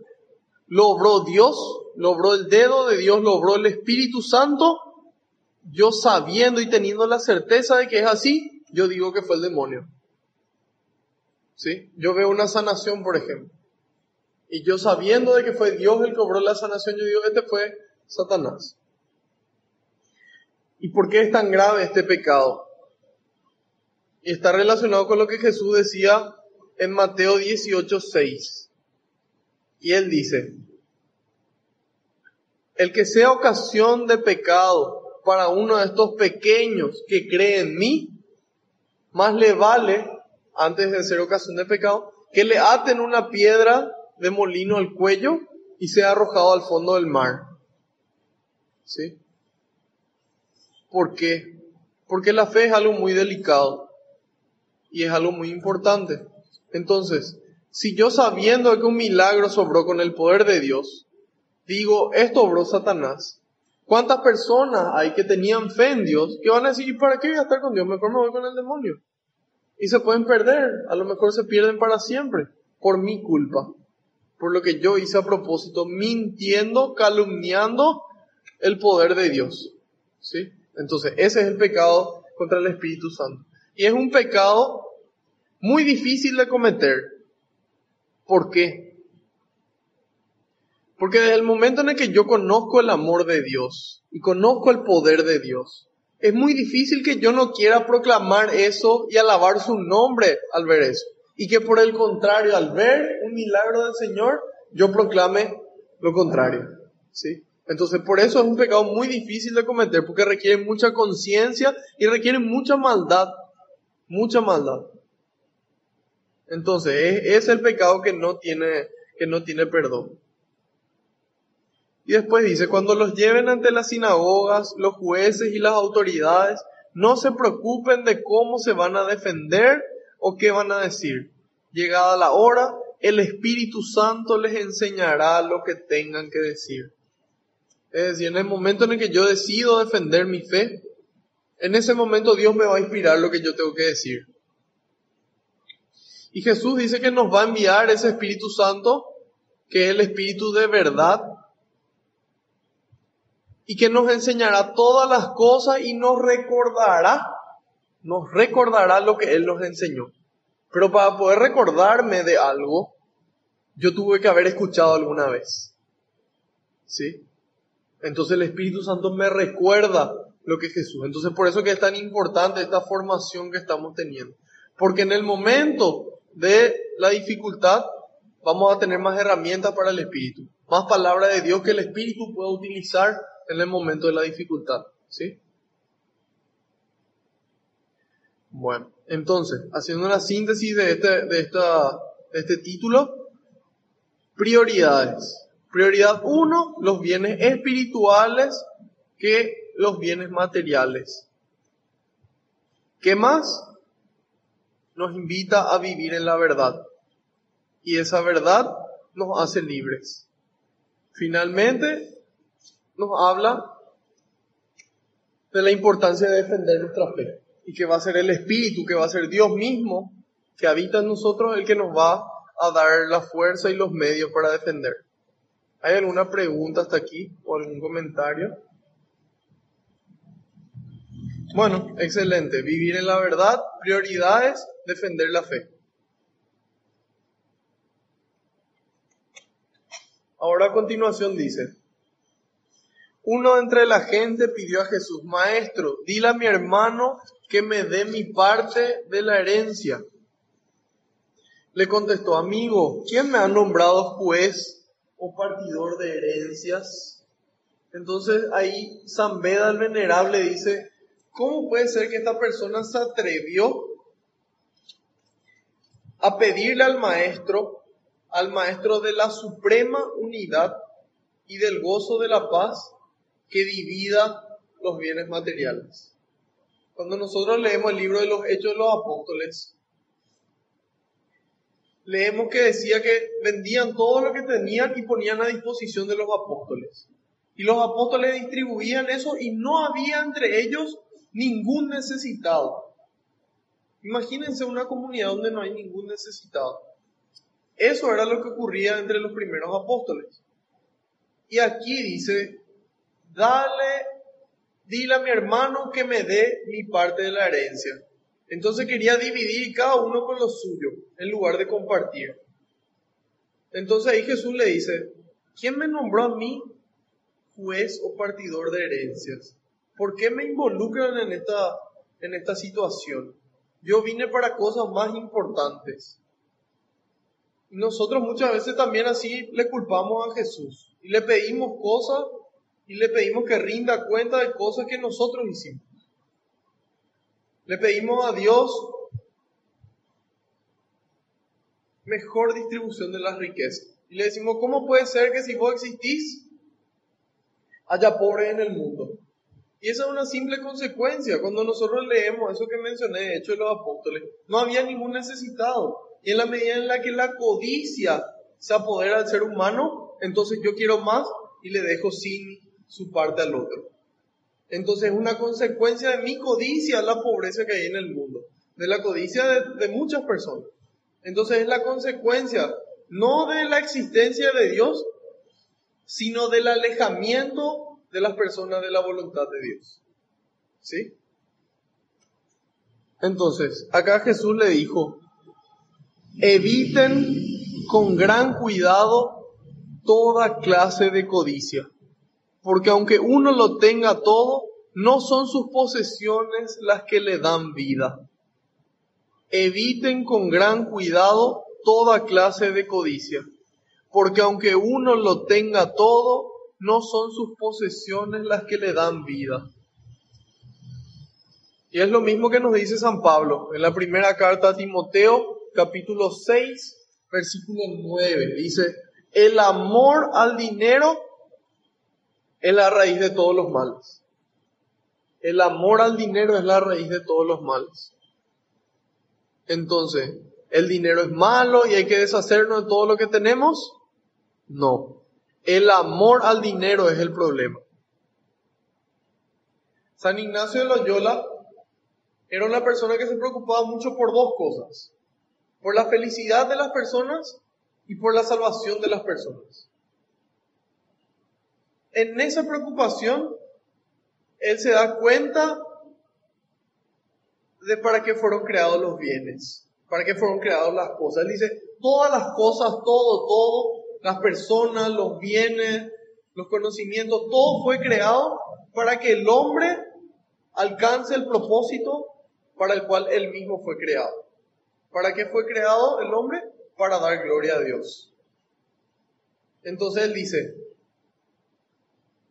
logró Dios, logró el dedo de Dios, logró el Espíritu Santo, yo sabiendo y teniendo la certeza de que es así, yo digo que fue el demonio. ¿Sí? Yo veo una sanación, por ejemplo. Y yo sabiendo de que fue Dios el que obró la sanación, yo digo, este fue Satanás. ¿Y por qué es tan grave este pecado? Y está relacionado con lo que Jesús decía en Mateo 18, 6. Y él dice, el que sea ocasión de pecado para uno de estos pequeños que cree en mí, más le vale, antes de ser ocasión de pecado, que le aten una piedra de molino al cuello y sea arrojado al fondo del mar. ¿Sí? ¿Por qué? Porque la fe es algo muy delicado y es algo muy importante. Entonces, si yo sabiendo que un milagro sobró con el poder de Dios, digo, esto obró Satanás, ¿cuántas personas hay que tenían fe en Dios que van a decir, ¿y para qué voy a estar con Dios? Mejor me voy con el demonio. Y se pueden perder, a lo mejor se pierden para siempre, por mi culpa, por lo que yo hice a propósito, mintiendo, calumniando el poder de Dios. ¿Sí? Entonces, ese es el pecado contra el Espíritu Santo. Y es un pecado muy difícil de cometer. ¿Por qué? Porque desde el momento en el que yo conozco el amor de Dios y conozco el poder de Dios, es muy difícil que yo no quiera proclamar eso y alabar su nombre al ver eso. Y que por el contrario, al ver un milagro del Señor, yo proclame lo contrario. ¿Sí? Entonces, por eso es un pecado muy difícil de cometer, porque requiere mucha conciencia y requiere mucha maldad. Mucha maldad. Entonces, es, el pecado que no tiene, que no tiene perdón. Y después dice, cuando los lleven ante las sinagogas, los jueces y las autoridades, no se preocupen de cómo se van a defender o qué van a decir. Llegada la hora, el Espíritu Santo les enseñará lo que tengan que decir. Es decir, en el momento en el que yo decido defender mi fe, en ese momento Dios me va a inspirar lo que yo tengo que decir. Y Jesús dice que nos va a enviar ese Espíritu Santo, que es el Espíritu de verdad, y que nos enseñará todas las cosas y nos recordará, nos recordará lo que Él nos enseñó. Pero para poder recordarme de algo, yo tuve que haber escuchado alguna vez. ¿Sí? Entonces el Espíritu Santo me recuerda lo que Jesús. Entonces por eso que es tan importante esta formación que estamos teniendo. Porque en el momento de la dificultad vamos a tener más herramientas para el Espíritu. Más palabra de Dios que el Espíritu pueda utilizar en el momento de la dificultad. ¿Sí? Bueno, entonces, haciendo una síntesis de este, de esta, de este título, prioridades. Prioridad uno, los bienes espirituales que los bienes materiales. ¿Qué más? Nos invita a vivir en la verdad. Y esa verdad nos hace libres. Finalmente, nos habla de la importancia de defender nuestra fe y que va a ser el Espíritu, que va a ser Dios mismo que habita en nosotros el que nos va a dar la fuerza y los medios para defender. ¿Hay alguna pregunta hasta aquí o algún comentario? Bueno, excelente. Vivir en la verdad, prioridades, defender la fe. Ahora a continuación dice, uno entre la gente pidió a Jesús, Maestro, dile a mi hermano que me dé mi parte de la herencia. Le contestó, amigo, ¿quién me ha nombrado juez o partidor de herencias? Entonces ahí San Beda el Venerable dice, ¿cómo puede ser que esta persona se atrevió a pedirle al maestro, al maestro de la suprema unidad y del gozo de la paz, que divida los bienes materiales. Cuando nosotros leemos el libro de los Hechos de los Apóstoles, leemos que decía que vendían todo lo que tenían y ponían a disposición de los apóstoles. Y los apóstoles distribuían eso y no había entre ellos ningún necesitado. Imagínense una comunidad donde no hay ningún necesitado. Eso era lo que ocurría entre los primeros apóstoles. Y aquí dice dale, dile a mi hermano que me dé mi parte de la herencia. Entonces quería dividir cada uno con lo suyo, en lugar de compartir. Entonces ahí Jesús le dice, ¿quién me nombró a mí juez o partidor de herencias? ¿Por qué me involucran en esta, en esta situación? Yo vine para cosas más importantes. Nosotros muchas veces también así le culpamos a Jesús y le pedimos cosas y le pedimos que rinda cuenta de cosas que nosotros hicimos. Le pedimos a Dios mejor distribución de las riquezas. Y le decimos, ¿cómo puede ser que si vos existís, haya pobres en el mundo? Y esa es una simple consecuencia. Cuando nosotros leemos eso que mencioné, hecho de los apóstoles, no había ningún necesitado. Y en la medida en la que la codicia se apodera al ser humano, entonces yo quiero más y le dejo sin su parte al otro. Entonces es una consecuencia de mi codicia la pobreza que hay en el mundo, de la codicia de, muchas personas. Entonces es la consecuencia no de la existencia de Dios, sino del alejamiento de las personas de la voluntad de Dios. ¿Sí? Entonces, acá Jesús le dijo, eviten con gran cuidado toda clase de codicia porque aunque uno lo tenga todo, no son sus posesiones las que le dan vida. Eviten con gran cuidado toda clase de codicia, porque aunque uno lo tenga todo, no son sus posesiones las que le dan vida. Y es lo mismo que nos dice San Pablo en la primera carta a Timoteo, capítulo 6, versículo 9. Dice, el amor al dinero es la raíz de todos los males. El amor al dinero es la raíz de todos los males. Entonces, ¿el dinero es malo y hay que deshacernos de todo lo que tenemos? No. El amor al dinero es el problema. San Ignacio de Loyola era una persona que se preocupaba mucho por dos cosas. Por la felicidad de las personas y por la salvación de las personas en esa preocupación, él se da cuenta de para qué fueron creados los bienes, para qué fueron creadas las cosas. Él dice, todas las cosas, todo, todo, las personas, los bienes, los conocimientos, todo fue creado para que el hombre alcance el propósito para el cual él mismo fue creado. ¿Para qué fue creado el hombre? Para dar gloria a Dios. Entonces él dice,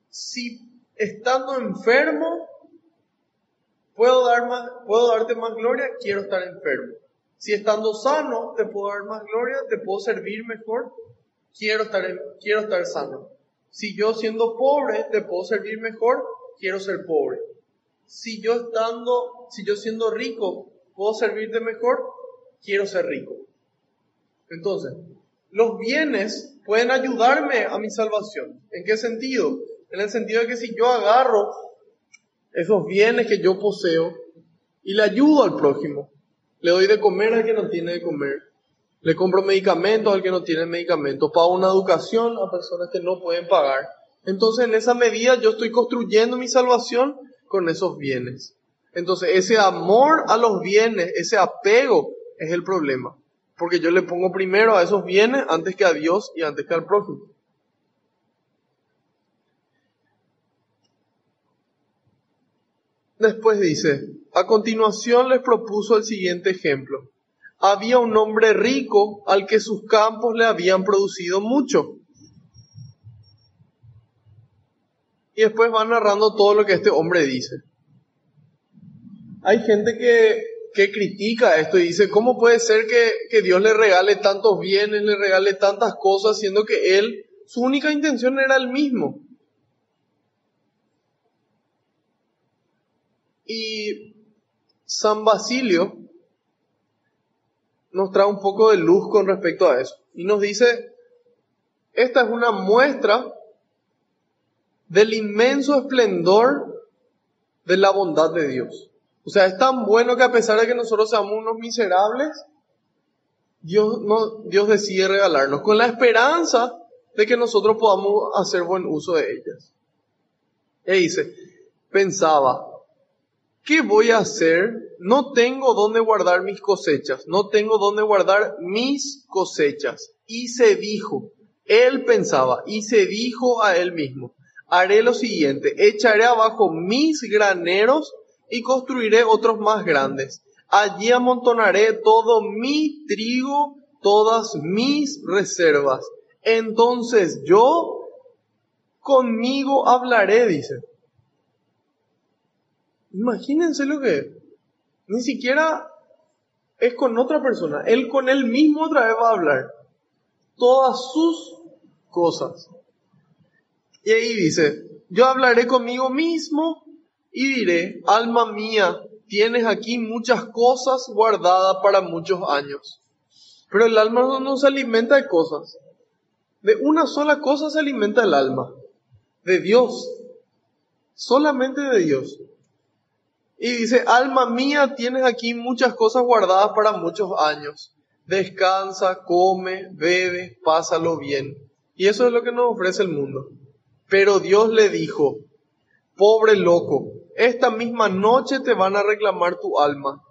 si estando enfermo puedo, dar más, puedo darte más gloria, quiero estar enfermo. Si estando sano te puedo dar más gloria, te puedo servir mejor, quiero estar, quiero estar sano. Si yo siendo pobre te puedo servir mejor, quiero ser pobre. Si yo estando, si yo siendo rico puedo servirte mejor, quiero ser rico. Entonces, los bienes pueden ayudarme a mi salvación. ¿En qué sentido? En el sentido de que si yo agarro esos bienes que yo poseo y le ayudo al prójimo, le doy de comer al que no tiene de comer, le compro medicamentos al que no tiene medicamentos, pago una educación a personas que no pueden pagar. Entonces en esa medida yo estoy construyendo mi salvación con esos bienes. Entonces ese amor a los bienes, ese apego es el problema. Porque yo le pongo primero a esos bienes antes que a Dios y antes que al prójimo. Después dice, a continuación les propuso el siguiente ejemplo. Había un hombre rico al que sus campos le habían producido mucho. Y después va narrando todo lo que este hombre dice. Hay gente que, que critica esto y dice, ¿cómo puede ser que, que Dios le regale tantos bienes, le regale tantas cosas, siendo que él, su única intención era el mismo? Y San Basilio nos trae un poco de luz con respecto a eso. Y nos dice, esta es una muestra del inmenso esplendor de la bondad de Dios. O sea, es tan bueno que a pesar de que nosotros seamos unos miserables, Dios, no, Dios decide regalarnos con la esperanza de que nosotros podamos hacer buen uso de ellas. Y dice, pensaba, ¿qué voy a hacer? No tengo dónde guardar mis cosechas, no tengo dónde guardar mis cosechas. Y se dijo, él pensaba, y se dijo a él mismo, haré lo siguiente, echaré abajo mis graneros y construiré otros más grandes. Allí amontonaré todo mi trigo, todas mis reservas. Entonces yo conmigo hablaré, dice. Imagínense lo que es. Ni siquiera es con otra persona. Él con él mismo otra vez va a hablar. Todas sus cosas. Y ahí dice, yo hablaré conmigo mismo y diré, alma mía, tienes aquí muchas cosas guardadas para muchos años. Pero el alma no, se alimenta de cosas. De una sola cosa se alimenta el alma. De Dios. Solamente de Dios. Y dice, alma mía, tienes aquí muchas cosas guardadas para muchos años. Descansa, come, bebe, pásalo bien. Y eso es lo que nos ofrece el mundo. Pero Dios le dijo, pobre loco, esta misma noche te van a reclamar tu alma.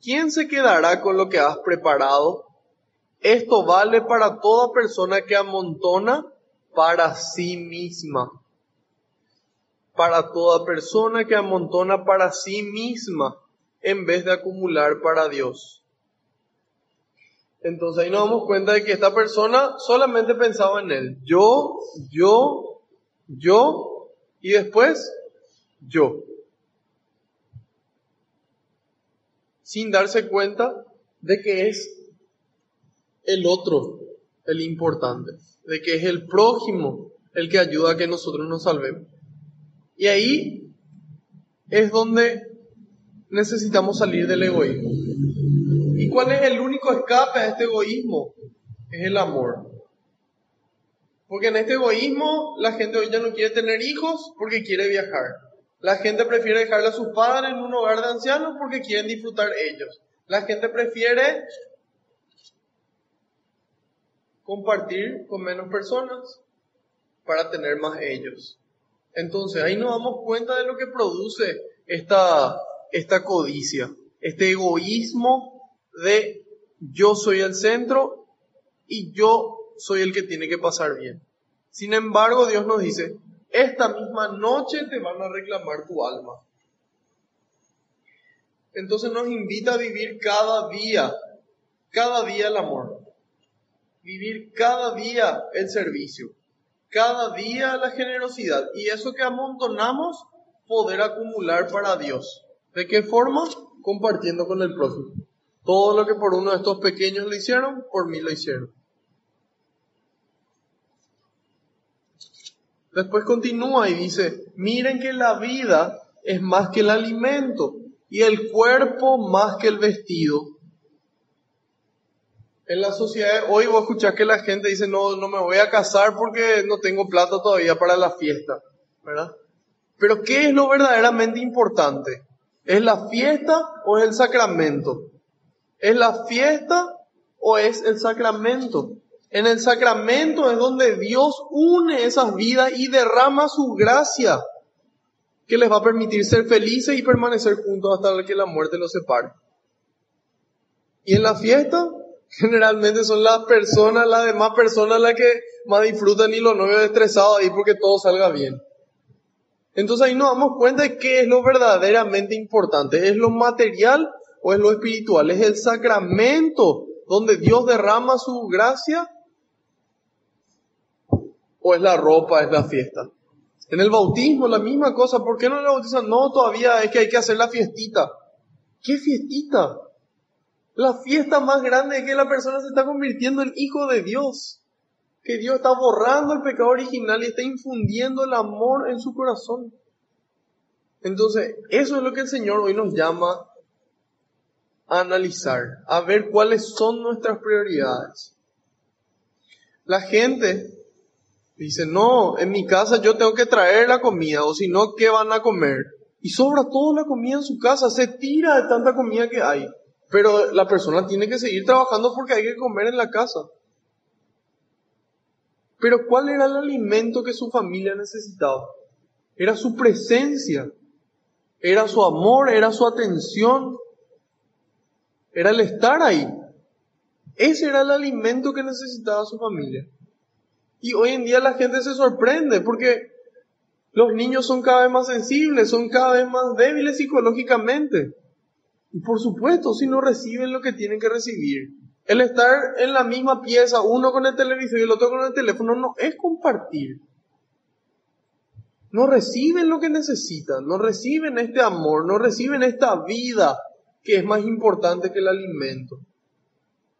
¿Quién se quedará con lo que has preparado? Esto vale para toda persona que amontona para sí misma. Para toda persona que amontona para sí misma en vez de acumular para Dios. Entonces ahí nos damos cuenta de que esta persona solamente pensaba en él. Yo, yo, yo y después yo. sin darse cuenta de que es el otro el importante, de que es el prójimo el que ayuda a que nosotros nos salvemos. Y ahí es donde necesitamos salir del egoísmo. ¿Y cuál es el único escape a este egoísmo? Es el amor. Porque en este egoísmo la gente hoy ya no quiere tener hijos porque quiere viajar. La gente prefiere dejarle a sus padres en un hogar de ancianos porque quieren disfrutar ellos. La gente prefiere compartir con menos personas para tener más ellos. Entonces ahí nos damos cuenta de lo que produce esta, esta codicia, este egoísmo de yo soy el centro y yo soy el que tiene que pasar bien. Sin embargo, Dios nos dice, esta misma noche te van a reclamar tu alma. Entonces nos invita a vivir cada día, cada día el amor, vivir cada día el servicio, cada día la generosidad y eso que amontonamos, poder acumular para Dios. ¿De qué forma? Compartiendo con el prójimo. Todo lo que por uno de estos pequeños lo hicieron, por mí lo hicieron. Después continúa y dice, miren que la vida es más que el alimento y el cuerpo más que el vestido. En la sociedad hoy voy a escuchar que la gente dice, no, no me voy a casar porque no tengo plata todavía para la fiesta, ¿verdad? Pero ¿qué es lo verdaderamente importante? ¿Es la fiesta o es el sacramento? ¿Es la fiesta o es el sacramento? En el sacramento es donde Dios une esas vidas y derrama su gracia que les va a permitir ser felices y permanecer juntos hasta que la muerte los separe. Y en la fiesta, generalmente son las personas, las demás personas las que más disfrutan y los novios estresados ahí porque todo salga bien. Entonces ahí nos damos cuenta de qué es lo verdaderamente importante. ¿Es lo material o es lo espiritual? ¿Es el sacramento donde Dios derrama su gracia o es la ropa, es la fiesta. En el bautismo la misma cosa, ¿por qué no le bautizan? No, todavía es que hay que hacer la fiestita. ¿Qué fiestita? La fiesta más grande es que la persona se está convirtiendo en hijo de Dios. Que Dios está borrando el pecado original y está infundiendo el amor en su corazón. Entonces, eso es lo que el Señor hoy nos llama a analizar, a ver cuáles son nuestras prioridades. La gente Dice, no, en mi casa yo tengo que traer la comida, o si no, ¿qué van a comer? Y sobra toda la comida en su casa, se tira de tanta comida que hay. Pero la persona tiene que seguir trabajando porque hay que comer en la casa. Pero ¿cuál era el alimento que su familia necesitaba? Era su presencia. era su amor, era su atención, era el estar ahí. Ese era el alimento que necesitaba su familia. Y hoy en día la gente se sorprende porque los niños son cada vez más sensibles, son cada vez más débiles psicológicamente. Y por supuesto, si no reciben lo que tienen que recibir, el estar en la misma pieza, uno con el televisor y el otro con el teléfono, no es compartir. No reciben lo que necesitan, no reciben este amor, no reciben esta vida que es más importante que el alimento.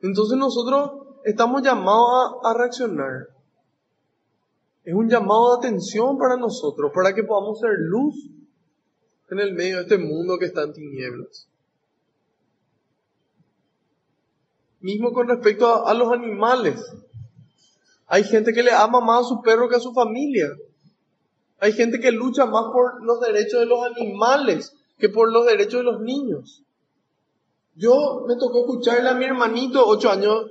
Entonces nosotros estamos llamados a, reaccionar. Es un llamado de atención para nosotros, para que podamos ser luz en el medio de este mundo que está en tinieblas. Mismo con respecto a, los animales. Hay gente que le ama más a su perro que a su familia. Hay gente que lucha más por los derechos de los animales que por los derechos de los niños. Yo me tocó escucharle a mi hermanito, ocho años,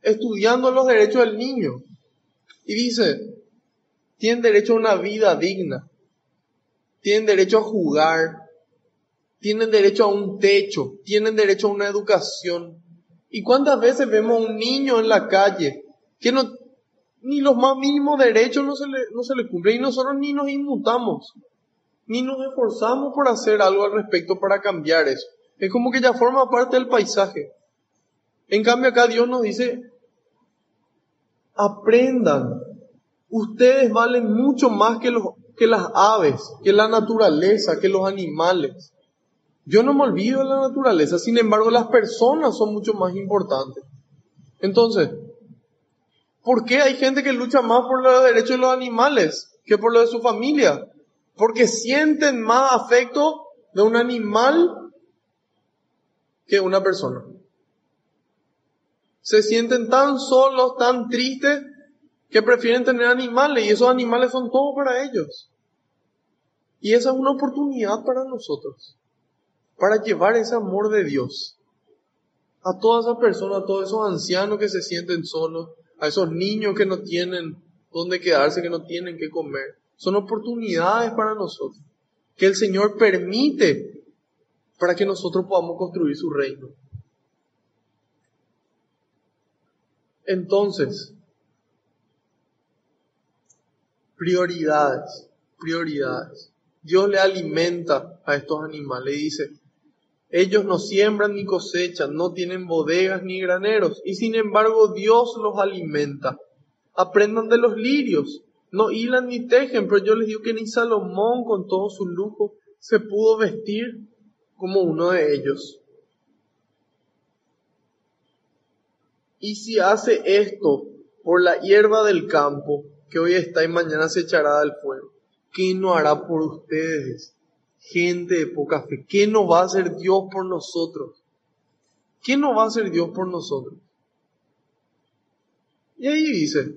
estudiando los derechos del niño. Y dice, tienen derecho a una vida digna. Tienen derecho a jugar. Tienen derecho a un techo. Tienen derecho a una educación. ¿Y cuántas veces vemos a un niño en la calle que no, ni los más mínimos derechos no se le, no se le cumplen y nosotros ni nos inmutamos, ni nos esforzamos por hacer algo al respecto para cambiar eso? Es como que ya forma parte del paisaje. En cambio acá Dios nos dice, aprendan, ustedes valen mucho más que, los, que las aves, que la naturaleza, que los animales. Yo no me olvido de la naturaleza, sin embargo las personas son mucho más importantes. Entonces, ¿por qué hay gente que lucha más por los derechos de los animales que por lo de su familia? Porque sienten más afecto de un animal que una persona. Se sienten tan solos, tan tristes, que prefieren tener animales y esos animales son todo para ellos. Y esa es una oportunidad para nosotros para llevar ese amor de Dios a todas esas personas, a todos esos ancianos que se sienten solos, a esos niños que no tienen dónde quedarse, que no tienen que comer. Son oportunidades para nosotros que el Señor permite para que nosotros podamos construir su reino. Entonces, prioridades, prioridades. Dios le alimenta a estos animales y dice, ellos no siembran ni cosechan, no tienen bodegas ni graneros, y sin embargo Dios los alimenta. Aprendan de los lirios, no hilan ni tejen, pero yo les digo que ni Salomón con todo su lujo se pudo vestir como uno de ellos. Y si hace esto por la hierba del campo, que hoy está y mañana se echará al fuego, ¿qué no hará por ustedes? Gente de poca fe. ¿Qué no va a hacer Dios por nosotros? ¿Qué no va a hacer Dios por nosotros? Y ahí dice,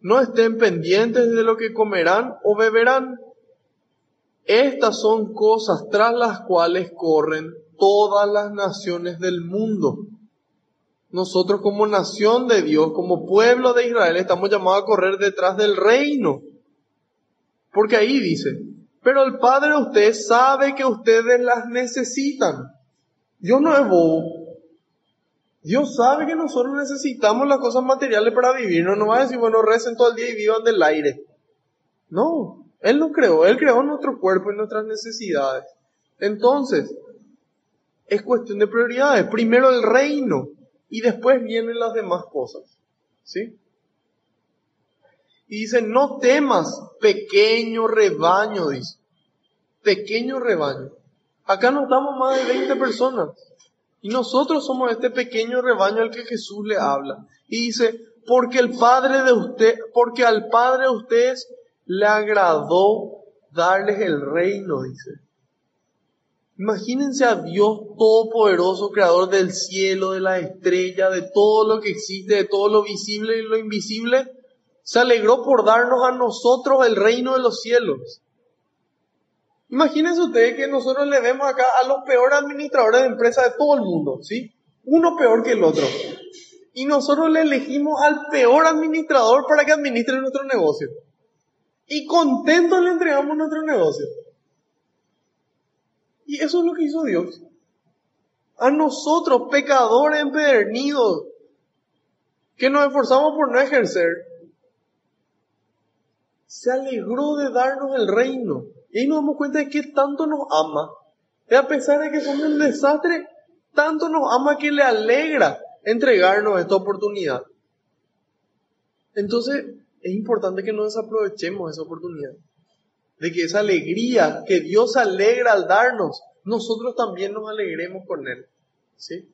no estén pendientes de lo que comerán o beberán. Estas son cosas tras las cuales corren todas las naciones del mundo. Nosotros como nación de Dios, como pueblo de Israel, estamos llamados a correr detrás del reino. Porque ahí dice, pero el Padre de ustedes sabe que ustedes las necesitan. Dios no es bobo. Dios sabe que nosotros necesitamos las cosas materiales para vivir. No nos va a decir, bueno, recen todo el día y vivan del aire. No, Él no creó. Él creó nuestro cuerpo y nuestras necesidades. Entonces, es cuestión de prioridades. Primero el reino y después vienen las demás cosas. ¿Sí? Y dice, no temas, pequeño rebaño, dice. Pequeño rebaño. Acá no estamos más de 20 personas. Y nosotros somos este pequeño rebaño al que Jesús le habla. Y dice, porque el Padre de usted, porque al Padre de ustedes le agradó darles el reino, dice. Imagínense a Dios Todopoderoso, Creador del cielo, de la estrella, de todo lo que existe, de todo lo visible y lo invisible, se alegró por darnos a nosotros el reino de los cielos. Imagínense ustedes que nosotros le vemos acá a los peores administradores de empresas de todo el mundo, ¿sí? Uno peor que el otro. Y nosotros le elegimos al peor administrador para que administre nuestro negocio. Y contentos le entregamos nuestro negocio. Y eso es lo que hizo Dios. A nosotros, pecadores empedernidos, que nos esforzamos por no ejercer, se alegró de darnos el reino. Y ahí nos damos cuenta de que tanto nos ama. Y a pesar de que somos un desastre, tanto nos ama que le alegra entregarnos esta oportunidad. Entonces, es importante que no desaprovechemos esa oportunidad. De que esa alegría que Dios alegra al darnos, nosotros también nos alegremos con Él. ¿Sí?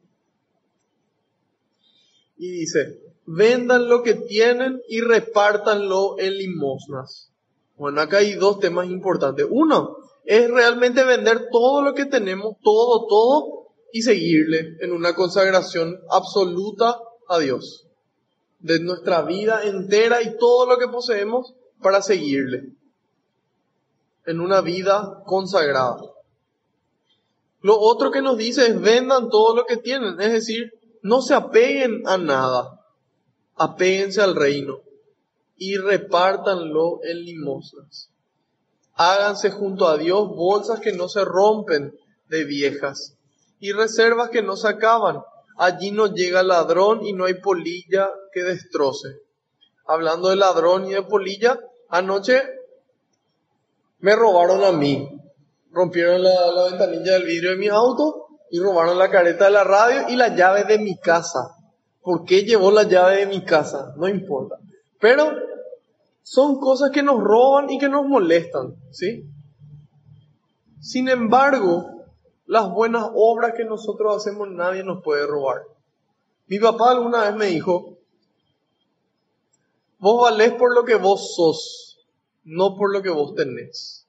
Y dice, vendan lo que tienen y repártanlo en limosnas. Bueno, acá hay dos temas importantes. Uno, es realmente vender todo lo que tenemos, todo, todo, y seguirle en una consagración absoluta a Dios. De nuestra vida entera y todo lo que poseemos para seguirle. En una vida consagrada. Lo otro que nos dice es vendan todo lo que tienen, es decir, no se apeguen a nada, apéguense al reino y repártanlo en limosnas. Háganse junto a Dios bolsas que no se rompen de viejas y reservas que no se acaban. Allí no llega ladrón y no hay polilla que destroce. Hablando de ladrón y de polilla, anoche me robaron a mí rompieron la, ventanilla del vidrio de mi auto y robaron la careta de la radio y la llave de mi casa. ¿Por qué llevó la llave de mi casa? No importa. Pero son cosas que nos roban y que nos molestan, ¿sí? Sin embargo, las buenas obras que nosotros hacemos nadie nos puede robar. Mi papá alguna vez me dijo, vos valés por lo que vos sos, no por lo que vos tenés.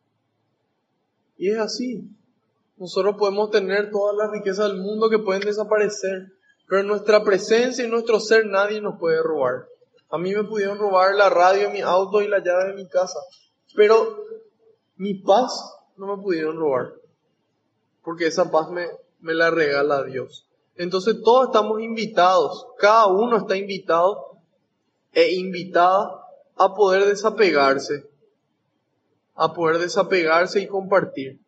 Y es así. Nosotros podemos tener todas las riquezas del mundo que pueden desaparecer, pero nuestra presencia y nuestro ser nadie nos puede robar. A mí me pudieron robar la radio, mi auto y la llave de mi casa, pero mi paz no me pudieron robar, porque esa paz me, me la regala Dios. Entonces todos estamos invitados, cada uno está invitado e invitada a poder desapegarse a poder desapegarse y compartir.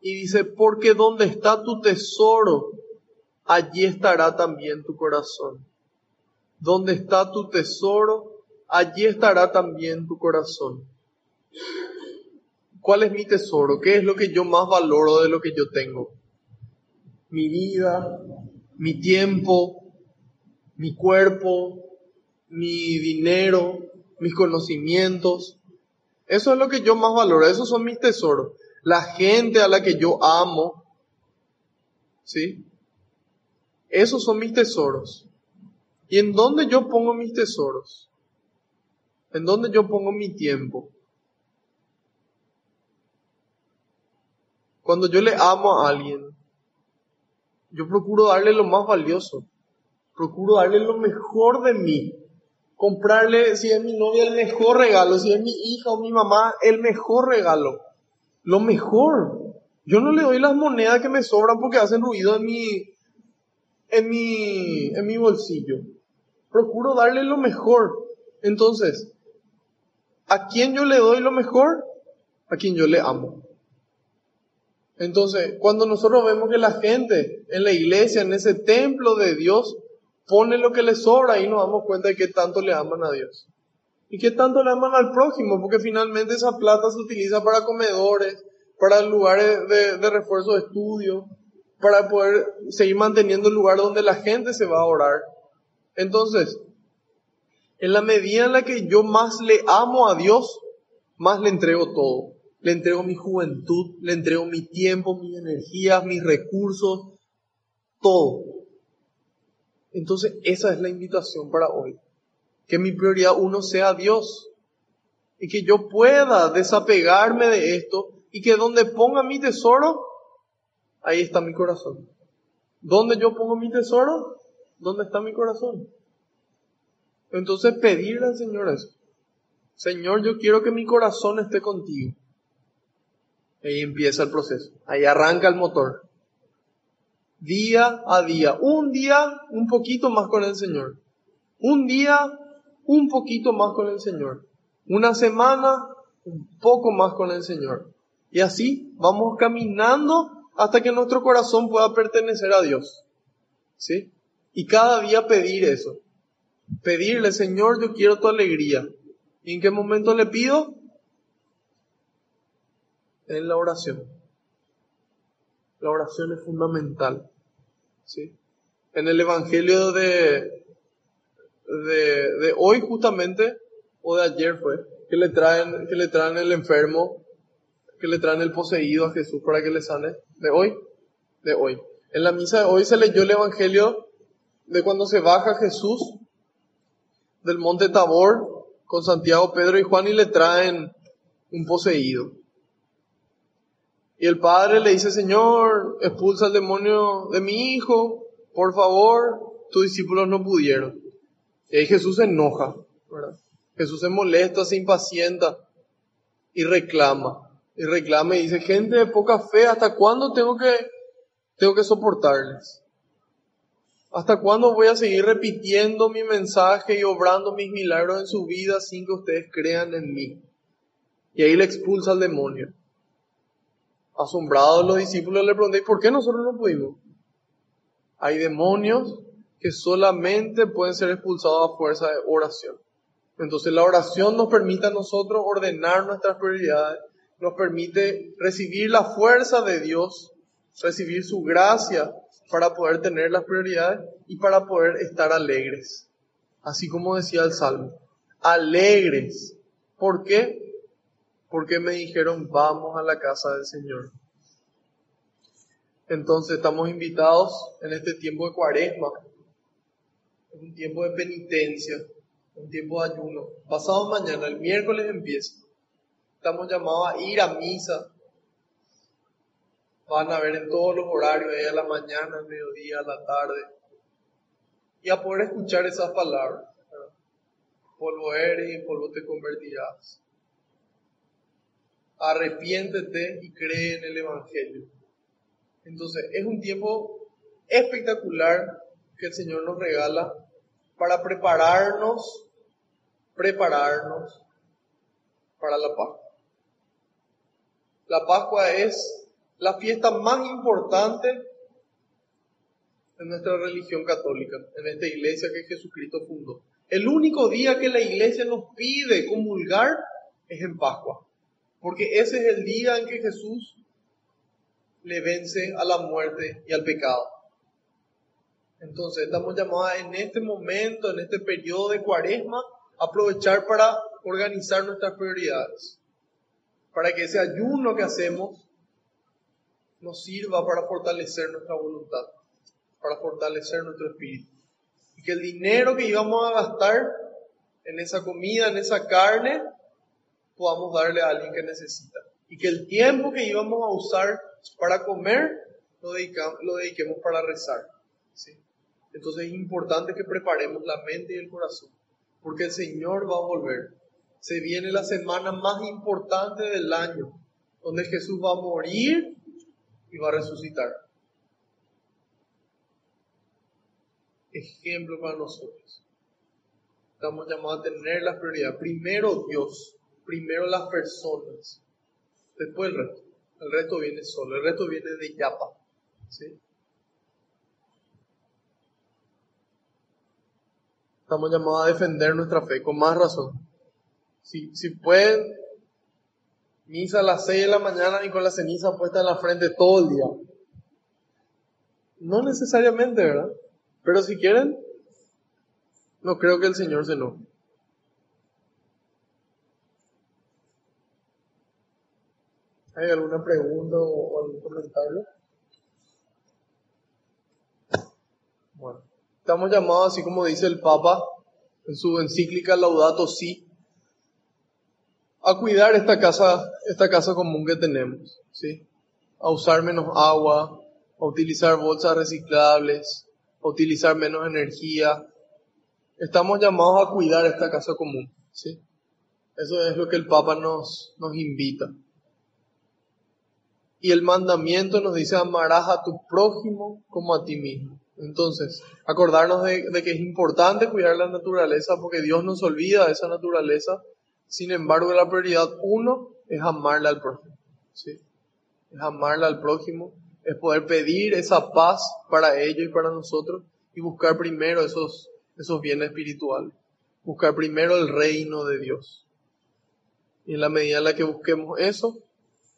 Y dice, porque donde está tu tesoro, allí estará también tu corazón. Donde está tu tesoro, allí estará también tu corazón. ¿Cuál es mi tesoro? ¿Qué es lo que yo más valoro de lo que yo tengo? Mi vida, mi tiempo, mi cuerpo, mi dinero, mis conocimientos, eso es lo que yo más valoro, esos son mis tesoros. La gente a la que yo amo, ¿sí? Esos son mis tesoros. ¿Y en dónde yo pongo mis tesoros? ¿En dónde yo pongo mi tiempo? Cuando yo le amo a alguien, yo procuro darle lo más valioso. Procuro darle lo mejor de mí comprarle, si es mi novia, el mejor regalo, si es mi hija o mi mamá, el mejor regalo. Lo mejor. Yo no le doy las monedas que me sobran porque hacen ruido en mi, en mi, en mi bolsillo. Procuro darle lo mejor. Entonces, ¿a quién yo le doy lo mejor? A quien yo le amo. Entonces, cuando nosotros vemos que la gente en la iglesia, en ese templo de Dios, pone lo que le sobra y nos damos cuenta de que tanto le aman a Dios. Y que tanto le aman al prójimo, porque finalmente esa plata se utiliza para comedores, para lugares de, refuerzo de estudio, para poder seguir manteniendo el lugar donde la gente se va a orar. Entonces, en la medida en la que yo más le amo a Dios, más le entrego todo. Le entrego mi juventud, le entrego mi tiempo, mis energías, mis recursos, todo. Entonces esa es la invitación para hoy. Que mi prioridad uno sea Dios. Y que yo pueda desapegarme de esto y que donde ponga mi tesoro, ahí está mi corazón. ¿Dónde yo pongo mi tesoro? ¿Dónde está mi corazón? Entonces pedirle al Señor eso. Señor, yo quiero que mi corazón esté contigo. Ahí empieza el proceso. Ahí arranca el motor día a día. Un día un poquito más con el Señor. Un día un poquito más con el Señor. Una semana un poco más con el Señor. Y así vamos caminando hasta que nuestro corazón pueda pertenecer a Dios. ¿Sí? Y cada día pedir eso. Pedirle, Señor, yo quiero tu alegría. ¿Y en qué momento le pido? En la oración. La oración es fundamental. ¿Sí? En el Evangelio de, de, de hoy justamente, o de ayer fue, que le traen, que le traen el enfermo, que le traen el poseído a Jesús para que le sane. ¿De hoy? De hoy. En la misa de hoy se leyó el Evangelio de cuando se baja Jesús del monte Tabor con Santiago, Pedro y Juan y le traen un poseído. Y el padre le dice, Señor, expulsa al demonio de mi hijo, por favor, tus discípulos no pudieron. Y ahí Jesús se enoja, Jesús se molesta, se impacienta y reclama. Y reclama y dice, gente de poca fe, ¿hasta cuándo tengo que, tengo que soportarles? ¿Hasta cuándo voy a seguir repitiendo mi mensaje y obrando mis milagros en su vida sin que ustedes crean en mí? Y ahí le expulsa al demonio. Asombrados los discípulos le preguntan, ¿por qué nosotros no pudimos? Hay demonios que solamente pueden ser expulsados a fuerza de oración. Entonces la oración nos permite a nosotros ordenar nuestras prioridades, nos permite recibir la fuerza de Dios, recibir su gracia para poder tener las prioridades y para poder estar alegres. Así como decía el Salmo, alegres. ¿Por qué? Porque me dijeron, vamos a la casa del Señor. Entonces estamos invitados en este tiempo de cuaresma, un tiempo de penitencia, un tiempo de ayuno. Pasado mañana, el miércoles empieza. Estamos llamados a ir a misa, van a ver en todos los horarios, a la mañana, al mediodía, a la tarde, y a poder escuchar esas palabras. Polvo eres y polvo te convertirás. Arrepiéntete y cree en el Evangelio. Entonces, es un tiempo espectacular que el Señor nos regala para prepararnos, prepararnos para la Pascua. La Pascua es la fiesta más importante en nuestra religión católica, en esta iglesia que Jesucristo fundó. El único día que la iglesia nos pide comulgar es en Pascua, porque ese es el día en que Jesús le vence a la muerte y al pecado. Entonces estamos llamados en este momento, en este periodo de cuaresma, a aprovechar para organizar nuestras prioridades, para que ese ayuno que hacemos nos sirva para fortalecer nuestra voluntad, para fortalecer nuestro espíritu. Y que el dinero que íbamos a gastar en esa comida, en esa carne, podamos darle a alguien que necesita. Y que el tiempo que íbamos a usar para comer, lo, lo dediquemos para rezar. ¿sí? Entonces es importante que preparemos la mente y el corazón, porque el Señor va a volver. Se viene la semana más importante del año, donde Jesús va a morir y va a resucitar. Ejemplo para nosotros. Estamos llamados a tener la prioridad. Primero Dios, primero las personas, después el resto. El resto viene solo, el resto viene de Yapa. ¿sí? Estamos llamados a defender nuestra fe, con más razón. Si, si pueden misa a las 6 de la mañana y con la ceniza puesta en la frente todo el día. No necesariamente, ¿verdad? Pero si quieren, no creo que el Señor se enoje. ¿Hay alguna pregunta o algún comentario? Bueno, estamos llamados, así como dice el Papa en su encíclica Laudato Si, a cuidar esta casa, esta casa común que tenemos, ¿sí? A usar menos agua, a utilizar bolsas reciclables, a utilizar menos energía. Estamos llamados a cuidar esta casa común, ¿sí? Eso es lo que el Papa nos, nos invita. Y el mandamiento nos dice amarás a tu prójimo como a ti mismo. Entonces, acordarnos de, de que es importante cuidar la naturaleza porque Dios nos olvida de esa naturaleza sin embargo, la prioridad uno es amarle al prójimo. ¿sí? Es amarle al prójimo Es poder pedir esa paz para ellos y para nosotros y buscar primero esos, esos bienes espirituales. Buscar primero el reino de Dios. Y en la medida en la que busquemos eso,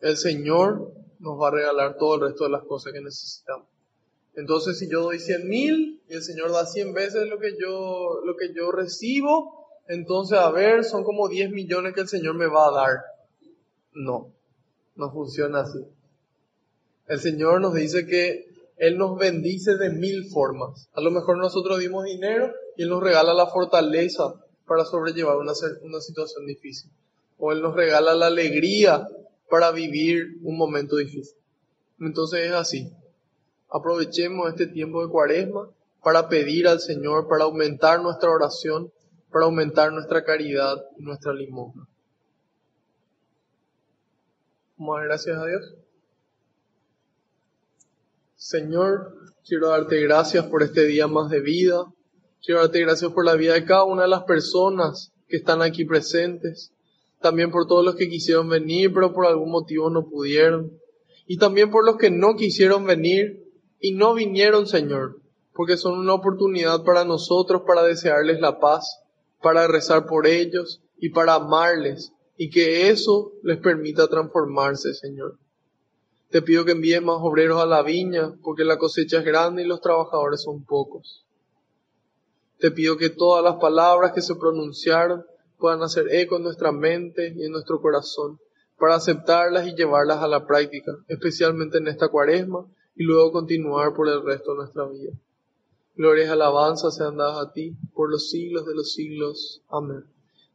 el Señor nos va a regalar todo el resto de las cosas que necesitamos. Entonces, si yo doy cien mil y el Señor da cien veces lo que yo, lo que yo recibo, entonces, a ver, son como 10 millones que el Señor me va a dar. No, no funciona así. El Señor nos dice que Él nos bendice de mil formas. A lo mejor nosotros dimos dinero y Él nos regala la fortaleza para sobrellevar una, una situación difícil. O Él nos regala la alegría para vivir un momento difícil. Entonces es así. Aprovechemos este tiempo de cuaresma para pedir al Señor, para aumentar nuestra oración, para aumentar nuestra caridad y nuestra limosna. Dar gracias a Dios. Señor, quiero darte gracias por este día más de vida. Quiero darte gracias por la vida de cada una de las personas que están aquí presentes. También por todos los que quisieron venir, pero por algún motivo no pudieron. Y también por los que no quisieron venir y no vinieron, Señor, porque son una oportunidad para nosotros para desearles la paz, para rezar por ellos y para amarles y que eso les permita transformarse, Señor. Te pido que envíes más obreros a la viña, porque la cosecha es grande y los trabajadores son pocos. Te pido que todas las palabras que se pronunciaron puedan hacer eco en nuestra mente y en nuestro corazón, para aceptarlas y llevarlas a la práctica, especialmente en esta cuaresma, y luego continuar por el resto de nuestra vida. Gloria y alabanza sean dadas a ti por los siglos de los siglos. Amén.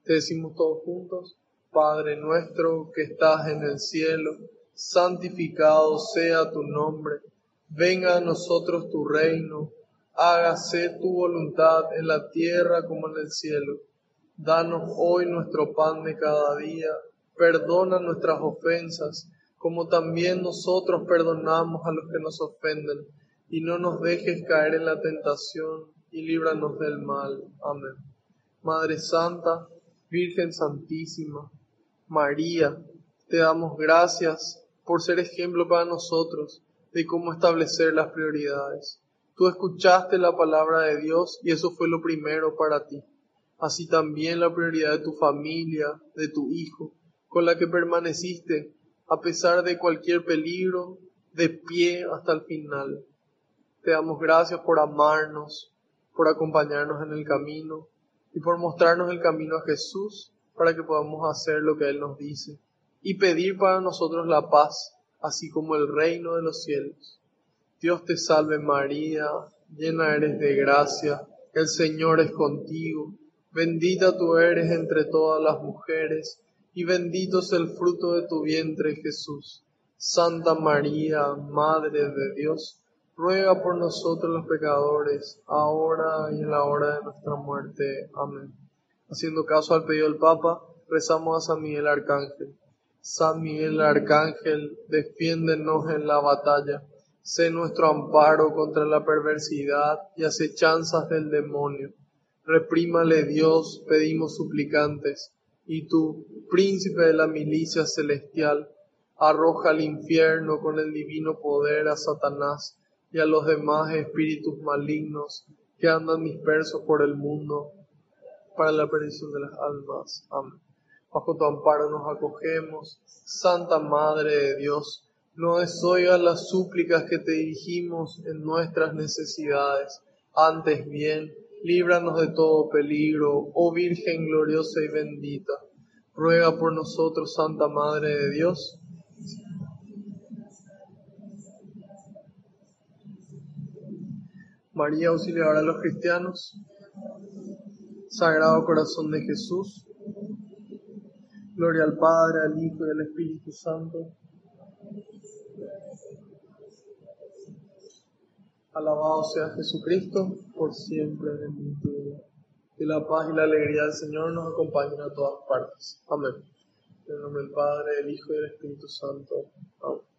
Te decimos todos juntos, Padre nuestro que estás en el cielo, santificado sea tu nombre, venga a nosotros tu reino, hágase tu voluntad en la tierra como en el cielo. Danos hoy nuestro pan de cada día, perdona nuestras ofensas, como también nosotros perdonamos a los que nos ofenden, y no nos dejes caer en la tentación, y líbranos del mal. Amén. Madre Santa, Virgen Santísima, María, te damos gracias por ser ejemplo para nosotros de cómo establecer las prioridades. Tú escuchaste la palabra de Dios y eso fue lo primero para ti. Así también la prioridad de tu familia, de tu hijo, con la que permaneciste a pesar de cualquier peligro, de pie hasta el final. Te damos gracias por amarnos, por acompañarnos en el camino y por mostrarnos el camino a Jesús para que podamos hacer lo que Él nos dice y pedir para nosotros la paz, así como el reino de los cielos. Dios te salve María, llena eres de gracia, el Señor es contigo, bendita tú eres entre todas las mujeres, y bendito es el fruto de tu vientre Jesús. Santa María, Madre de Dios, ruega por nosotros los pecadores, ahora y en la hora de nuestra muerte. Amén. Haciendo caso al pedido del Papa, rezamos a San Miguel Arcángel. San Miguel Arcángel, defiéndenos en la batalla. Sé nuestro amparo contra la perversidad y acechanzas del demonio. Reprímale Dios, pedimos suplicantes. Y tú, príncipe de la milicia celestial, arroja al infierno con el divino poder a Satanás y a los demás espíritus malignos que andan dispersos por el mundo para la perdición de las almas. Amén. Bajo tu amparo nos acogemos, Santa Madre de Dios, no desoigas las súplicas que te dirigimos en nuestras necesidades, antes bien, líbranos de todo peligro, oh Virgen gloriosa y bendita. Ruega por nosotros, Santa Madre de Dios. María auxiliadora a los cristianos, Sagrado Corazón de Jesús, Gloria al Padre, al Hijo y al Espíritu Santo. Alabado sea Jesucristo, por siempre bendito. Que la paz y la alegría del Señor nos acompañen a todas partes. Amén. En el nombre del Padre, del Hijo y del Espíritu Santo. Amén.